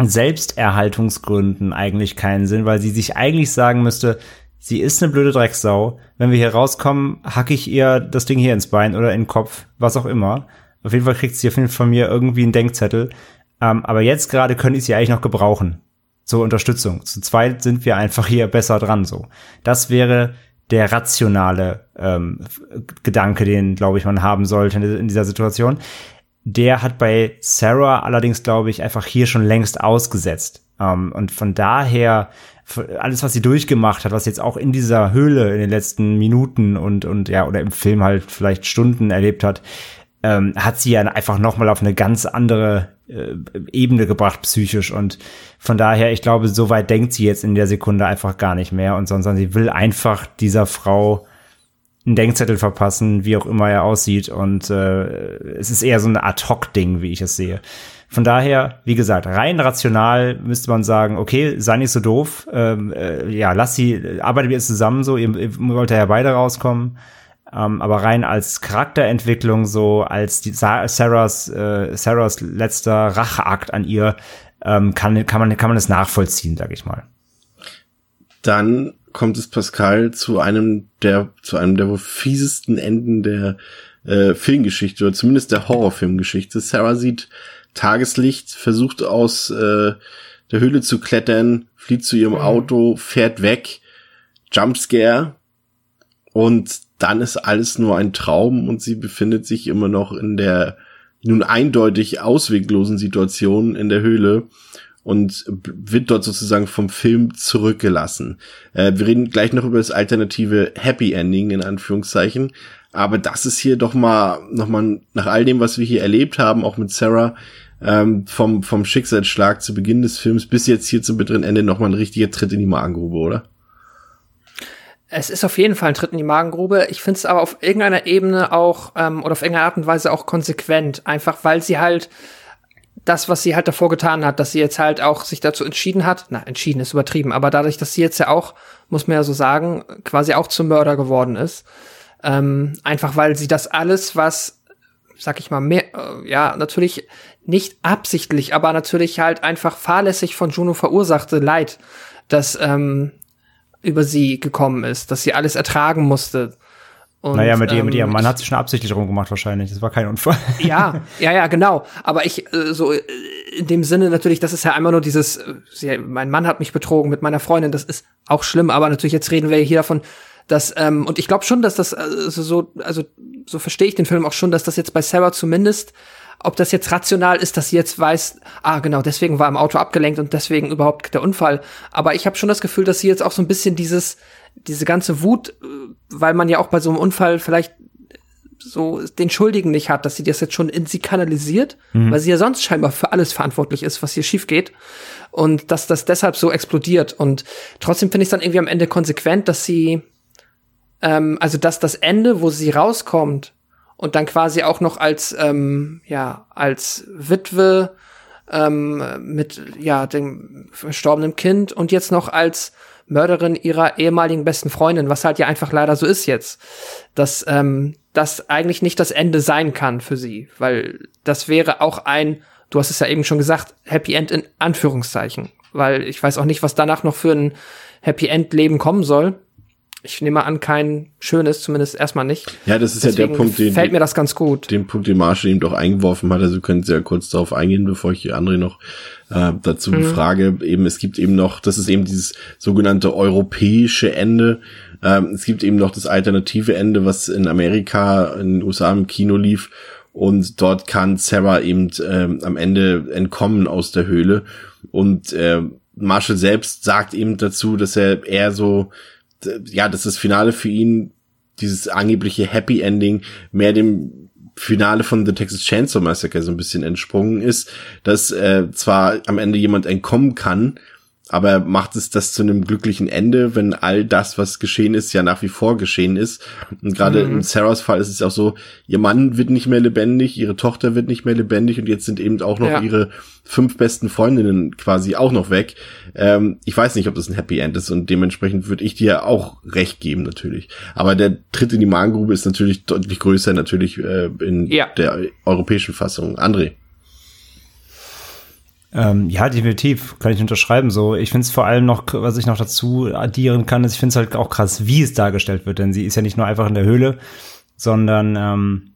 Selbsterhaltungsgründen eigentlich keinen Sinn, weil sie sich eigentlich sagen müsste, sie ist eine blöde Drecksau. Wenn wir hier rauskommen, hacke ich ihr das Ding hier ins Bein oder in den Kopf, was auch immer. Auf jeden Fall kriegt sie von mir irgendwie einen Denkzettel. Ähm, aber jetzt gerade könnte ich sie eigentlich noch gebrauchen. Zur Unterstützung. Zu zweit sind wir einfach hier besser dran, so. Das wäre der rationale ähm, Gedanke, den, glaube ich, man haben sollte in dieser Situation. Der hat bei Sarah allerdings, glaube ich, einfach hier schon längst ausgesetzt. Ähm, und von daher alles, was sie durchgemacht hat, was jetzt auch in dieser Höhle in den letzten Minuten und, und ja, oder im Film halt vielleicht Stunden erlebt hat, ähm, hat sie ja einfach nochmal auf eine ganz andere äh, Ebene gebracht, psychisch. Und von daher, ich glaube, so weit denkt sie jetzt in der Sekunde einfach gar nicht mehr. Und sondern sie will einfach dieser Frau einen Denkzettel verpassen, wie auch immer er aussieht. Und äh, es ist eher so ein Ad-Hoc-Ding, wie ich es sehe. Von daher, wie gesagt, rein rational müsste man sagen, okay, sei nicht so doof, ähm, äh, ja, lass sie, arbeitet jetzt zusammen so, ihr, ihr wollt ja beide rauskommen. Ähm, aber rein als Charakterentwicklung, so als die Sarahs, äh, Sarahs letzter Racheakt an ihr, ähm, kann, kann, man, kann man es nachvollziehen, sag ich mal. Dann kommt es Pascal zu einem der, zu einem der wohl fiesesten Enden der äh, Filmgeschichte oder zumindest der Horrorfilmgeschichte. Sarah sieht Tageslicht, versucht aus äh, der Höhle zu klettern, flieht zu ihrem mhm. Auto, fährt weg, Jumpscare und dann ist alles nur ein Traum und sie befindet sich immer noch in der nun eindeutig ausweglosen Situation in der Höhle und wird dort sozusagen vom Film zurückgelassen. Äh, wir reden gleich noch über das alternative Happy Ending in Anführungszeichen, aber das ist hier doch mal, noch mal nach all dem, was wir hier erlebt haben, auch mit Sarah, ähm, vom, vom Schicksalsschlag zu Beginn des Films bis jetzt hier zum bitteren Ende noch mal ein richtiger Tritt in die Magengrube, oder? Es ist auf jeden Fall ein Tritt in die Magengrube. Ich finde es aber auf irgendeiner Ebene auch, ähm, oder auf irgendeine Art und Weise auch konsequent. Einfach weil sie halt das, was sie halt davor getan hat, dass sie jetzt halt auch sich dazu entschieden hat, na, entschieden ist übertrieben, aber dadurch, dass sie jetzt ja auch, muss man ja so sagen, quasi auch zum Mörder geworden ist, ähm, einfach weil sie das alles, was, sag ich mal, mehr, äh, ja, natürlich nicht absichtlich, aber natürlich halt einfach fahrlässig von Juno verursachte Leid, das ähm, über sie gekommen ist, dass sie alles ertragen musste. Und, naja, mit, ihr, mit ihrem ähm, Mann hat sie schon absichtlich rumgemacht wahrscheinlich. Das war kein Unfall. Ja, ja, ja, genau. Aber ich, äh, so äh, in dem Sinne natürlich, das ist ja einmal nur dieses, äh, sie, mein Mann hat mich betrogen mit meiner Freundin, das ist auch schlimm, aber natürlich jetzt reden wir hier davon, dass, ähm, und ich glaube schon, dass das also so, also so verstehe ich den Film auch schon, dass das jetzt bei Sarah zumindest, ob das jetzt rational ist, dass sie jetzt weiß, ah genau, deswegen war im Auto abgelenkt und deswegen überhaupt der Unfall. Aber ich habe schon das Gefühl, dass sie jetzt auch so ein bisschen dieses, diese ganze Wut, äh, weil man ja auch bei so einem Unfall vielleicht so den Schuldigen nicht hat, dass sie das jetzt schon in sie kanalisiert, Mhm. weil sie ja sonst scheinbar für alles verantwortlich ist, was hier schief geht. Und dass das deshalb so explodiert. Und trotzdem finde ich es dann irgendwie am Ende konsequent, dass sie, ähm, also dass das Ende, wo sie rauskommt und dann quasi auch noch als, ähm, ja, als Witwe ähm, mit, ja, dem verstorbenen Kind und jetzt noch als Mörderin ihrer ehemaligen besten Freundin, was halt ja einfach leider so ist jetzt, dass ähm, das eigentlich nicht das Ende sein kann für sie, weil das wäre auch ein, du hast es ja eben schon gesagt, Happy End in Anführungszeichen, weil ich weiß auch nicht, was danach noch für ein Happy End Leben kommen soll. Ich nehme an, kein schönes, zumindest erstmal nicht. Ja, das ist ja Deswegen der Punkt, den, fällt mir das ganz gut. den Punkt, den Marshall eben doch eingeworfen hat. Also können Sie ja kurz darauf eingehen, bevor ich die andere noch äh, dazu Mhm. befrage. Eben, es gibt eben noch, das ist eben dieses sogenannte europäische Ende. Ähm, es gibt eben noch das alternative Ende, was in Amerika, in den USA im Kino lief. Und dort kann Sarah eben ähm, am Ende entkommen aus der Höhle. Und äh, Marshall selbst sagt eben dazu, dass er eher so, ja, dass das Finale für ihn dieses angebliche Happy Ending mehr dem Finale von The Texas Chainsaw Massacre so ein bisschen entsprungen ist, dass äh, zwar am Ende jemand entkommen kann, aber macht es das zu einem glücklichen Ende, wenn all das, was geschehen ist, ja nach wie vor geschehen ist. Und gerade in Sarahs Fall ist es auch so, ihr Mann wird nicht mehr lebendig, ihre Tochter wird nicht mehr lebendig und jetzt sind eben auch noch Ja. ihre fünf besten Freundinnen quasi auch noch weg. Ähm, ich weiß nicht, ob das ein Happy End ist und dementsprechend würde ich dir auch recht geben natürlich. Aber der Tritt in die Magengrube ist natürlich deutlich größer natürlich äh, in Ja. der europäischen Fassung. André. Ähm, ja, definitiv, kann ich unterschreiben. So, ich finde es vor allem noch, was ich noch dazu addieren kann, ist, ich finde es halt auch krass, wie es dargestellt wird, denn sie ist ja nicht nur einfach in der Höhle, sondern ähm,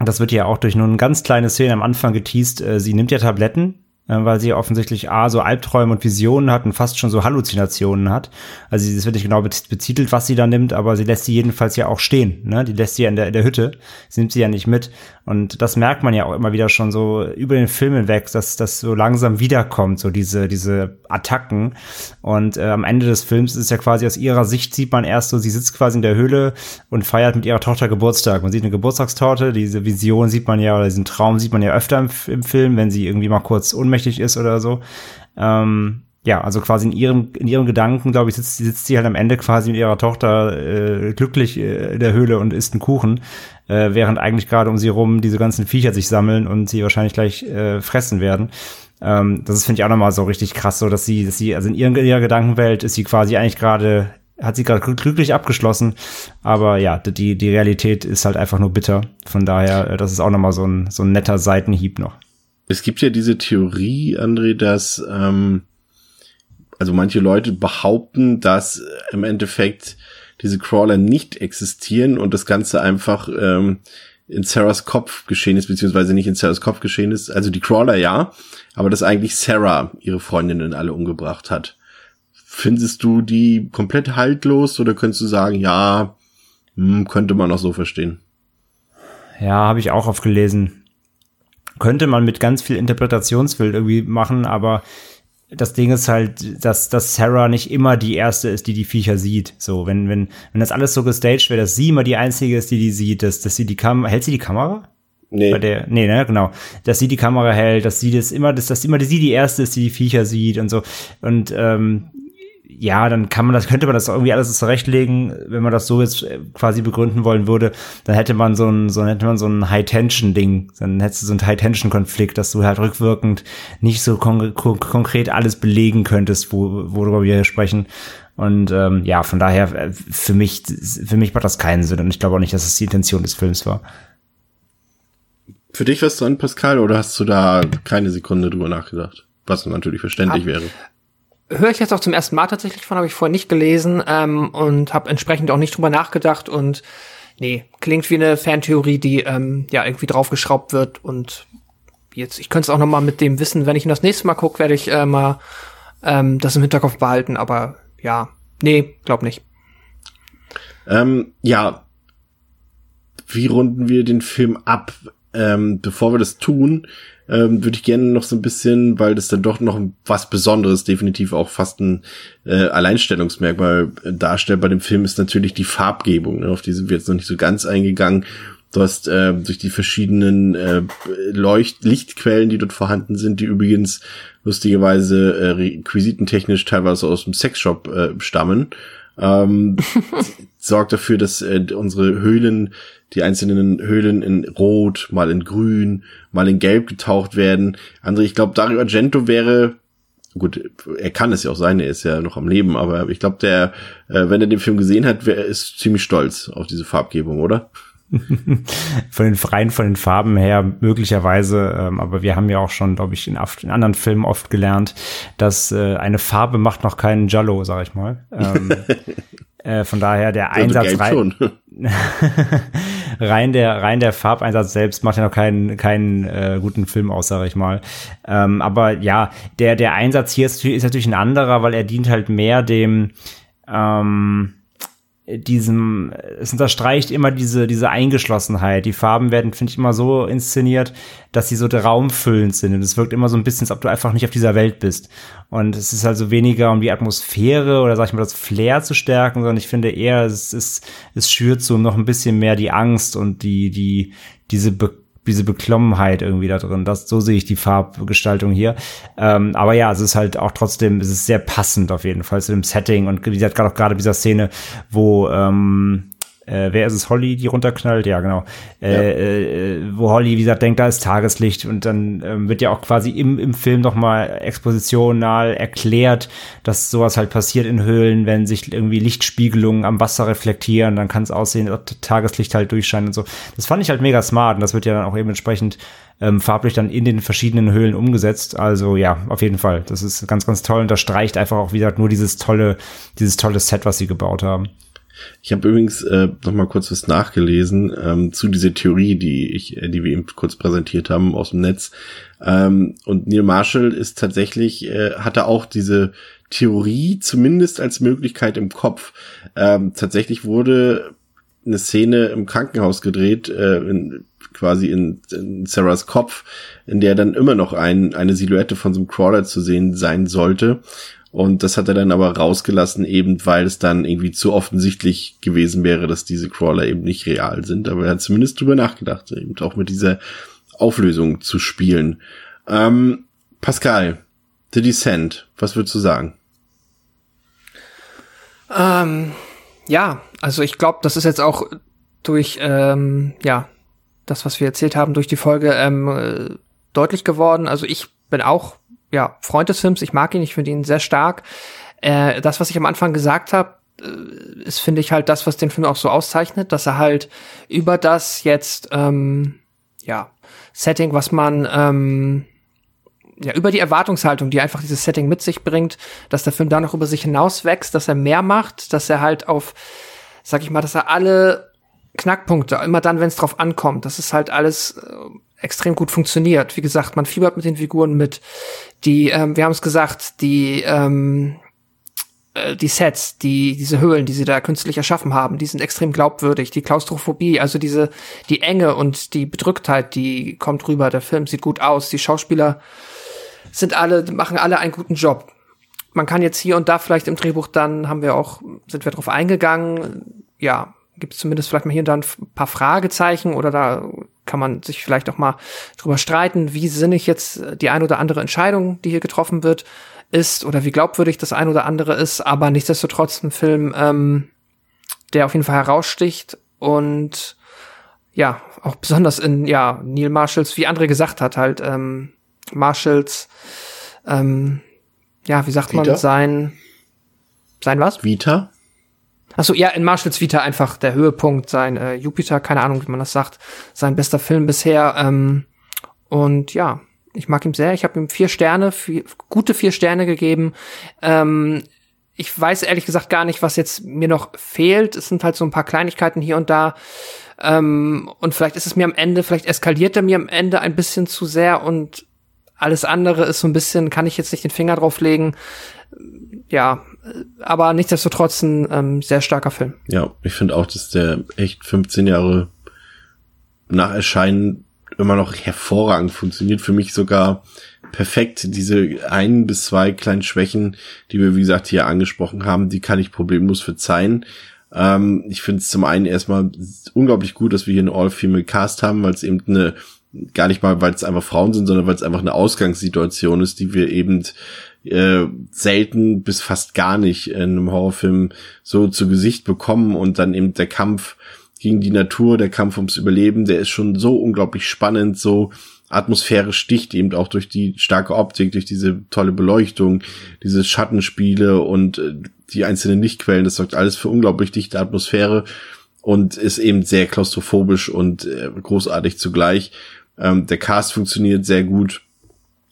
das wird ja auch durch nur eine ganz kleine Szene am Anfang geteased. Äh, sie nimmt ja Tabletten, äh, weil sie offensichtlich A, so Albträume und Visionen hat und fast schon so Halluzinationen hat. Also es wird nicht genau betitelt, was sie da nimmt, aber sie lässt sie jedenfalls ja auch stehen. Ne? Die lässt sie ja in der, in der Hütte. Sie nimmt sie ja nicht mit. Und das merkt man ja auch immer wieder schon so über den Film hinweg, dass das so langsam wiederkommt, so diese, diese Attacken. Und äh, am Ende des Films ist ja quasi aus ihrer Sicht sieht man erst so, sie sitzt quasi in der Höhle und feiert mit ihrer Tochter Geburtstag. Man sieht eine Geburtstagstorte, diese Vision sieht man ja, oder diesen Traum sieht man ja öfter im, im Film, wenn sie irgendwie mal kurz ohnmächtig ist oder so. Ähm, ja, also quasi in ihrem, in ihrem Gedanken, glaube ich, sitzt, sitzt sie halt am Ende quasi mit ihrer Tochter äh, glücklich äh, in der Höhle und isst einen Kuchen, äh, während eigentlich gerade um sie rum diese ganzen Viecher sich sammeln und sie wahrscheinlich gleich äh, fressen werden. Ähm, das ist, finde ich, auch nochmal so richtig krass, so dass sie, dass sie, also in ihren, ihrer Gedankenwelt ist sie quasi eigentlich gerade, hat sie gerade glück- glücklich abgeschlossen. Aber ja, die, die Realität ist halt einfach nur bitter. Von daher, äh, das ist auch nochmal so ein, so ein netter Seitenhieb noch. Es gibt ja diese Theorie, André, dass ähm, also manche Leute behaupten, dass äh, im Endeffekt diese Crawler nicht existieren und das Ganze einfach ähm, in Sarahs Kopf geschehen ist, beziehungsweise nicht in Sarahs Kopf geschehen ist. Also die Crawler ja, aber dass eigentlich Sarah ihre Freundinnen alle umgebracht hat. Findest du die komplett haltlos oder könntest du sagen, ja, hm, könnte man auch so verstehen? Ja, habe ich auch oft gelesen. Könnte man mit ganz viel Interpretationswild irgendwie machen, aber das Ding ist halt, dass, dass Sarah nicht immer die erste ist, die die Viecher sieht. So, wenn, wenn, wenn das alles so gestaged wäre, dass sie immer die einzige ist, die die sieht, dass, dass sie die Kamera, hält sie die Kamera? Nee. Bei der, nee, ne, genau. Dass sie die Kamera hält, dass sie das immer, dass, dass immer sie die erste ist, die die Viecher sieht und so. Und, ähm, ja, dann kann man das, könnte man das irgendwie alles zurechtlegen, wenn man das so jetzt äh, quasi begründen wollen würde, dann hätte man so ein, so hätte man so ein High-Tension-Ding, dann hättest du so ein High-Tension-Konflikt, dass du halt rückwirkend nicht so kon kon konkret alles belegen könntest, wo, worüber wir hier sprechen. Und ähm, ja, von daher, äh, für mich, für mich macht das keinen Sinn und ich glaube auch nicht, dass es die Intention des Films war. Für dich was dran, Pascal, oder hast du da keine Sekunde drüber nachgedacht? Was natürlich verständlich Ab- wäre. Höre ich jetzt auch zum ersten Mal tatsächlich von, habe ich vorher nicht gelesen ähm, und habe entsprechend auch nicht drüber nachgedacht und nee, klingt wie eine Fantheorie, die ähm, ja irgendwie draufgeschraubt wird und jetzt, ich könnte es auch noch mal mit dem Wissen, wenn ich ihn das nächste Mal gucke, werde ich äh, mal ähm, das im Hinterkopf behalten, aber ja, nee, glaub nicht. Ähm, ja, wie runden wir den Film ab? Ähm, bevor wir das tun, ähm, würde ich gerne noch so ein bisschen, weil das dann doch noch was Besonderes, definitiv auch fast ein äh, Alleinstellungsmerkmal darstellt bei dem Film, ist natürlich die Farbgebung. Ne? Auf die sind wir jetzt noch nicht so ganz eingegangen. Du hast äh, durch die verschiedenen äh, Leucht Lichtquellen, die dort vorhanden sind, die übrigens lustigerweise äh, requisitentechnisch teilweise aus dem Sexshop äh, stammen, ähm, sorgt dafür, dass äh, unsere Höhlen, die einzelnen Höhlen in Rot, mal in Grün, mal in Gelb getaucht werden. André, ich glaube, Dario Argento wäre gut, er kann es ja auch sein, er ist ja noch am Leben, aber ich glaube, der, äh, wenn er den Film gesehen hat, wär, ist ziemlich stolz auf diese Farbgebung, oder? von den freien, von den Farben her möglicherweise, ähm, aber wir haben ja auch schon, glaube ich, in, in, anderen Filmen oft gelernt, dass äh, eine Farbe macht noch keinen Jallo, sag ich mal. Ähm, äh, von daher der also Einsatz rein, rein der rein der Farbeinsatz selbst macht ja noch keinen keinen äh, guten Film aus, sag ich mal. Ähm, aber ja, der der Einsatz hier ist, ist natürlich ein anderer, weil er dient halt mehr dem ähm, diesem, es unterstreicht immer diese, diese Eingeschlossenheit. Die Farben werden, finde ich, immer so inszeniert, dass sie so raumfüllend sind. Und es wirkt immer so ein bisschen, als ob du einfach nicht auf dieser Welt bist. Und es ist also weniger um die Atmosphäre oder sag ich mal das Flair zu stärken, sondern ich finde eher, es, es, es schürt so noch ein bisschen mehr die Angst und die, die, diese Be diese Beklommenheit irgendwie da drin. Das, so sehe ich die Farbgestaltung hier. Ähm, aber ja, es ist halt auch trotzdem, es ist sehr passend auf jeden Fall zu dem Setting und wie gesagt, gerade auch gerade dieser Szene, wo ähm, äh, wer ist es, Holly, die runterknallt? Ja, genau. Äh, ja. Äh, wo Holly, wie gesagt, denkt, da ist Tageslicht und dann ähm, wird ja auch quasi im, im Film nochmal expositional erklärt, dass sowas halt passiert in Höhlen, wenn sich irgendwie Lichtspiegelungen am Wasser reflektieren, dann kann es aussehen, dass Tageslicht halt durchscheint und so. Das fand ich halt mega smart und das wird ja dann auch eben entsprechend ähm, farblich dann in den verschiedenen Höhlen umgesetzt. Also ja, auf jeden Fall. Das ist ganz, ganz toll und das streicht einfach auch, wie gesagt, nur dieses tolle, dieses tolle Set, was sie gebaut haben. Ich habe übrigens äh, noch mal kurz was nachgelesen ähm, zu dieser Theorie, die ich, äh, die wir eben kurz präsentiert haben aus dem Netz. Ähm, und Neil Marshall ist tatsächlich, äh, hatte auch diese Theorie zumindest als Möglichkeit im Kopf. Ähm, tatsächlich wurde eine Szene im Krankenhaus gedreht, äh, in, quasi in, in Sarahs Kopf, in der dann immer noch ein, eine Silhouette von so einem Crawler zu sehen sein sollte. Und das hat er dann aber rausgelassen, eben weil es dann irgendwie zu offensichtlich gewesen wäre, dass diese Crawler eben nicht real sind. Aber er hat zumindest drüber nachgedacht, eben auch mit dieser Auflösung zu spielen. Ähm, Pascal, The Descent, was würdest du sagen? Ähm, ja, also ich glaube, das ist jetzt auch durch, ähm, ja, das, was wir erzählt haben, durch die Folge ähm, äh, deutlich geworden. Also ich bin auch ja, Freund des Films. Ich mag ihn, ich finde ihn sehr stark. Äh, das, was ich am Anfang gesagt habe, äh, ist, finde ich, halt das, was den Film auch so auszeichnet, dass er halt über das jetzt, ähm, ja, Setting, was man, ähm, ja, über die Erwartungshaltung, die einfach dieses Setting mit sich bringt, dass der Film da noch über sich hinaus wächst, dass er mehr macht, dass er halt auf, sag ich mal, dass er alle Knackpunkte, immer dann, wenn es drauf ankommt, das ist halt alles äh, extrem gut funktioniert. Wie gesagt, man fiebert mit den Figuren mit. Die, ähm, wir haben es gesagt, die ähm, äh, die Sets, die diese Höhlen, die sie da künstlich erschaffen haben, die sind extrem glaubwürdig. Die Klaustrophobie, also diese die Enge und die Bedrücktheit, die kommt rüber. Der Film sieht gut aus. Die Schauspieler sind alle machen alle einen guten Job. Man kann jetzt hier und da vielleicht im Drehbuch dann haben wir auch sind wir drauf eingegangen. Ja, gibt es zumindest vielleicht mal hier und da ein paar Fragezeichen oder da kann man sich vielleicht auch mal drüber streiten, wie sinnig jetzt die ein oder andere Entscheidung, die hier getroffen wird, ist oder wie glaubwürdig das ein oder andere ist, aber nichtsdestotrotz ein Film, ähm, der auf jeden Fall heraussticht und ja, auch besonders in, ja, Neil Marshalls, wie André gesagt hat, halt, ähm, Marshalls, ähm, ja, wie sagt Vita? man, sein, sein was? Vita? Achso, ja, in Marshalls Vita einfach der Höhepunkt, sein äh, Jupiter, keine Ahnung, wie man das sagt, sein bester Film bisher. Ähm, und ja, ich mag ihn sehr. Ich habe ihm vier Sterne, vier, gute vier Sterne gegeben. Ähm, ich weiß ehrlich gesagt gar nicht, was jetzt mir noch fehlt. Es sind halt so ein paar Kleinigkeiten hier und da. Ähm, und vielleicht ist es mir am Ende, vielleicht eskaliert er mir am Ende ein bisschen zu sehr und alles andere ist so ein bisschen, kann ich jetzt nicht den Finger drauf legen. Ja, aber nichtsdestotrotz ein ähm, sehr starker Film. Ja, ich finde auch, dass der echt 15 Jahre nach Erscheinen immer noch hervorragend funktioniert. Für mich sogar perfekt. Diese ein bis zwei kleinen Schwächen, die wir, wie gesagt, hier angesprochen haben, die kann ich problemlos verzeihen. Ähm, ich finde es zum einen erstmal unglaublich gut, dass wir hier einen All-Female Cast haben, weil es eben eine, gar nicht mal, weil es einfach Frauen sind, sondern weil es einfach eine Ausgangssituation ist, die wir eben äh, selten bis fast gar nicht in einem Horrorfilm so zu Gesicht bekommen und dann eben der Kampf gegen die Natur, der Kampf ums Überleben, der ist schon so unglaublich spannend, so atmosphärisch sticht eben auch durch die starke Optik, durch diese tolle Beleuchtung, diese Schattenspiele und äh, die einzelnen Lichtquellen, das sorgt alles für unglaublich dichte Atmosphäre und ist eben sehr klaustrophobisch und äh, großartig zugleich. Ähm, der Cast funktioniert sehr gut.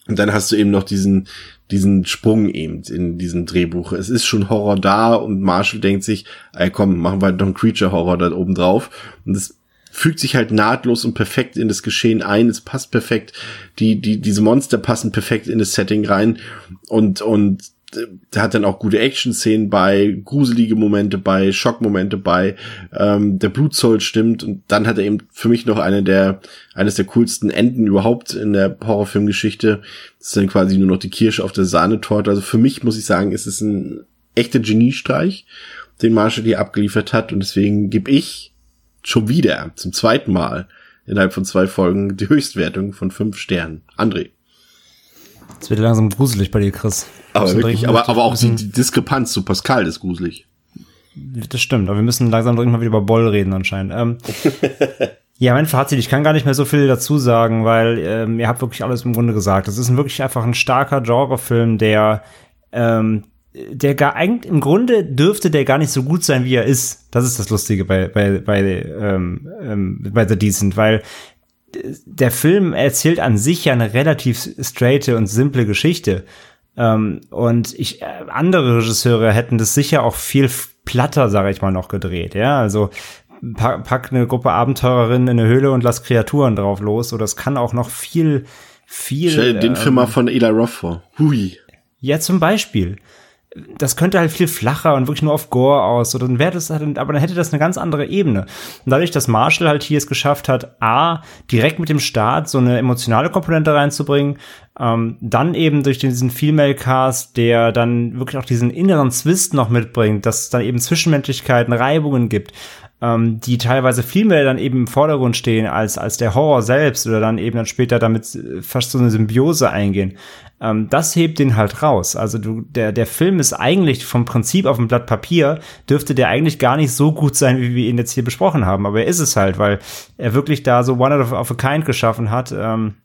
Und dann hast du eben noch diesen, diesen Sprung eben in diesem Drehbuch. Es ist schon Horror da und Marshall denkt sich, ey komm, machen wir halt noch einen Creature-Horror da oben drauf. Und es fügt sich halt nahtlos und perfekt in das Geschehen ein. Es passt perfekt. Die, die, diese Monster passen perfekt in das Setting rein. Und, und der hat dann auch gute Action-Szenen bei, gruselige Momente bei, Schockmomente bei, ähm, der Blutzoll stimmt und dann hat er eben für mich noch eine der, eines der coolsten Enden überhaupt in der Horrorfilmgeschichte. Das ist dann quasi nur noch die Kirsche auf der Sahnetorte. Also für mich muss ich sagen, ist es ein echter Geniestreich, den Marshall hier abgeliefert hat und deswegen gebe ich schon wieder zum zweiten Mal innerhalb von zwei Folgen die Höchstwertung von fünf Sternen. André. Es wird langsam gruselig bei dir, Chris. Aber wirklich, aber, aber auch die, die Diskrepanz zu Pascal ist gruselig. Das stimmt, aber wir müssen langsam dringend mal wieder über Boll reden anscheinend. Ähm, ja, mein Fazit, ich kann gar nicht mehr so viel dazu sagen, weil ähm, ihr habt wirklich alles im Grunde gesagt. Das ist ein wirklich einfach ein starker Genrefilm, der ähm, der gar eigentlich im Grunde dürfte der gar nicht so gut sein, wie er ist. Das ist das Lustige bei bei bei ähm, ähm, bei The Decent, weil der Film erzählt an sich ja eine relativ straighte und simple Geschichte. Ähm, und ich, äh, andere Regisseure hätten das sicher auch viel platter, sage ich mal, noch gedreht. Ja, also pack, pack eine Gruppe Abenteurerinnen in eine Höhle und lass Kreaturen drauf los. Oder es kann auch noch viel, viel. Stell den ähm, Film mal von Eli Roth vor. Hui. Ja, zum Beispiel das könnte halt viel flacher und wirklich nur auf Gore aus. Oder dann wäre das halt, aber dann hätte das eine ganz andere Ebene. Und dadurch, dass Marshall halt hier es geschafft hat, A, direkt mit dem Start so eine emotionale Komponente reinzubringen, ähm, dann eben durch diesen Female Cast, der dann wirklich auch diesen inneren Zwist noch mitbringt, dass es dann eben Zwischenmenschlichkeiten, Reibungen gibt, ähm, die teilweise viel mehr dann eben im Vordergrund stehen als, als der Horror selbst oder dann eben dann später damit äh, fast so eine Symbiose eingehen. Ähm, das hebt den halt raus. Also du, der, der Film ist eigentlich vom Prinzip auf dem Blatt Papier, dürfte der eigentlich gar nicht so gut sein, wie wir ihn jetzt hier besprochen haben. Aber er ist es halt, weil er wirklich da so One of, of a Kind geschaffen hat. Ähm,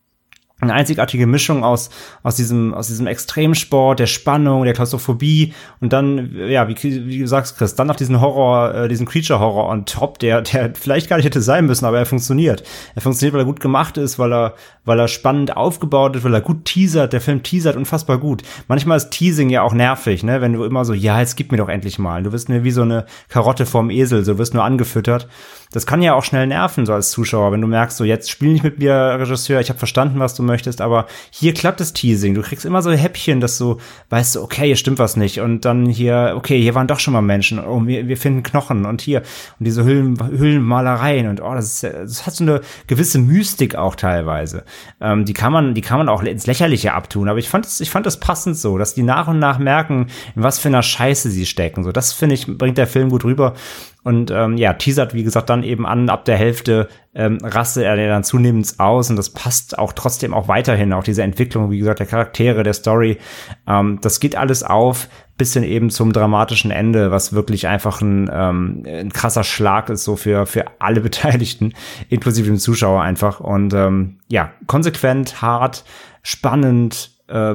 eine einzigartige Mischung aus, aus diesem, aus diesem Extremsport, der Spannung, der Klaustrophobie und dann, ja, wie, wie du sagst, Chris, dann noch diesen Horror, äh, diesen Creature-Horror on top, der, der vielleicht gar nicht hätte sein müssen, aber er funktioniert. Er funktioniert, weil er gut gemacht ist, weil er, weil er spannend aufgebaut ist, weil er gut teasert, der Film teasert unfassbar gut. Manchmal ist Teasing ja auch nervig, ne, wenn du immer so, ja, jetzt gib mir doch endlich mal. Du wirst mir wie so eine Karotte vorm Esel, so wirst nur angefüttert das kann ja auch schnell nerven, so als Zuschauer, wenn du merkst, so jetzt spiel nicht mit mir, Regisseur, ich habe verstanden, was du möchtest, aber hier klappt das Teasing. Du kriegst immer so Häppchen, dass du weißt, okay, hier stimmt was nicht. Und dann hier, okay, hier waren doch schon mal Menschen. Oh, wir, wir finden Knochen und hier und diese Hüllen, Hüllenmalereien und oh, das, ist, das hat so eine gewisse Mystik auch teilweise. Ähm, die kann man, die kann man auch ins Lächerliche abtun. Aber ich fand das, ich fand das passend so, dass die nach und nach merken, in was für einer Scheiße sie stecken. So, das finde ich, bringt der Film gut rüber. Und ähm, ja, teasert, wie gesagt, dann eben an, ab der Hälfte ähm, rastet er dann zunehmend aus und das passt auch trotzdem auch weiterhin, auch diese Entwicklung, wie gesagt, der Charaktere, der Story. Ähm, das geht alles auf, bis hin eben zum dramatischen Ende, was wirklich einfach ein, ähm, ein krasser Schlag ist, so für, für alle Beteiligten, inklusive dem Zuschauer einfach. Und ähm, ja, konsequent, hart, spannend, äh,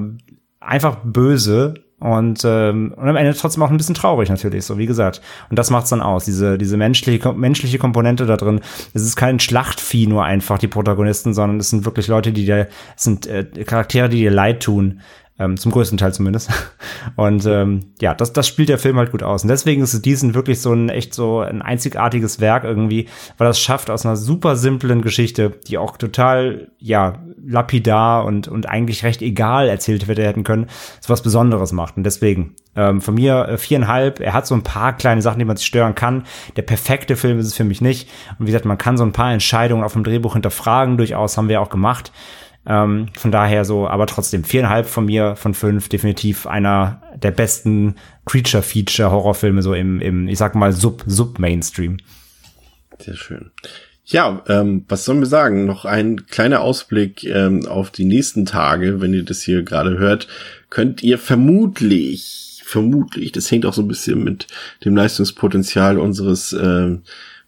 einfach böse, und, ähm, und am Ende trotzdem auch ein bisschen traurig natürlich, so wie gesagt. Und das macht's dann aus, diese, diese menschliche, menschliche Komponente da drin. Es ist kein Schlachtvieh nur einfach, die Protagonisten, sondern es sind wirklich Leute, die dir, es sind äh, Charaktere, die dir leid tun. Ähm, zum größten Teil zumindest. Und ähm, ja, das, das spielt der Film halt gut aus. Und deswegen ist diesen wirklich so ein echt so ein einzigartiges Werk irgendwie, weil das schafft aus einer super simplen Geschichte, die auch total, ja, lapidar und, und eigentlich recht egal erzählt hätte werden können, so was Besonderes macht. Und deswegen, ähm, von mir äh, viereinhalb. Er hat so ein paar kleine Sachen, die man sich stören kann. Der perfekte Film ist es für mich nicht. Und wie gesagt, man kann so ein paar Entscheidungen auf dem Drehbuch hinterfragen, durchaus haben wir auch gemacht. Ähm, von daher so, aber trotzdem viereinhalb von mir von fünf, definitiv einer der besten Creature-Feature-Horrorfilme so im, im, ich sag mal, Sub-Sub-Mainstream. Sehr schön. Ja, ähm, was sollen wir sagen? Noch ein kleiner Ausblick ähm, auf die nächsten Tage, wenn ihr das hier gerade hört, könnt ihr vermutlich, vermutlich, das hängt auch so ein bisschen mit dem Leistungspotenzial unseres ähm,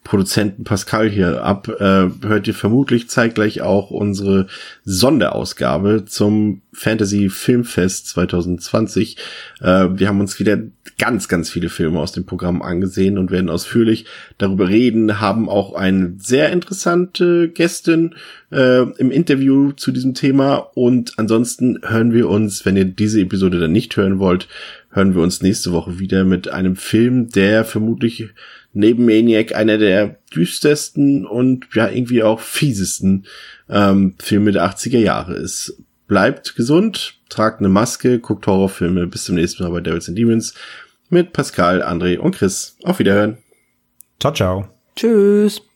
Produzenten Pascal hier ab, äh, hört ihr vermutlich zeitgleich auch unsere Sonderausgabe zum Fantasy Filmfest 2020. Äh, wir haben uns wieder ganz, ganz viele Filme aus dem Programm angesehen und werden ausführlich darüber reden, haben auch eine sehr interessante Gästin äh, im Interview zu diesem Thema und ansonsten hören wir uns, wenn ihr diese Episode dann nicht hören wollt, hören wir uns nächste Woche wieder mit einem Film, der vermutlich neben Maniac einer der düstersten und ja irgendwie auch fiesesten ähm, Filme der 80er Jahre ist. Bleibt gesund, tragt eine Maske, guckt Horrorfilme. Bis zum nächsten Mal bei Devils and Demons mit Pascal, André und Chris. Auf Wiederhören. Ciao, ciao. Tschüss.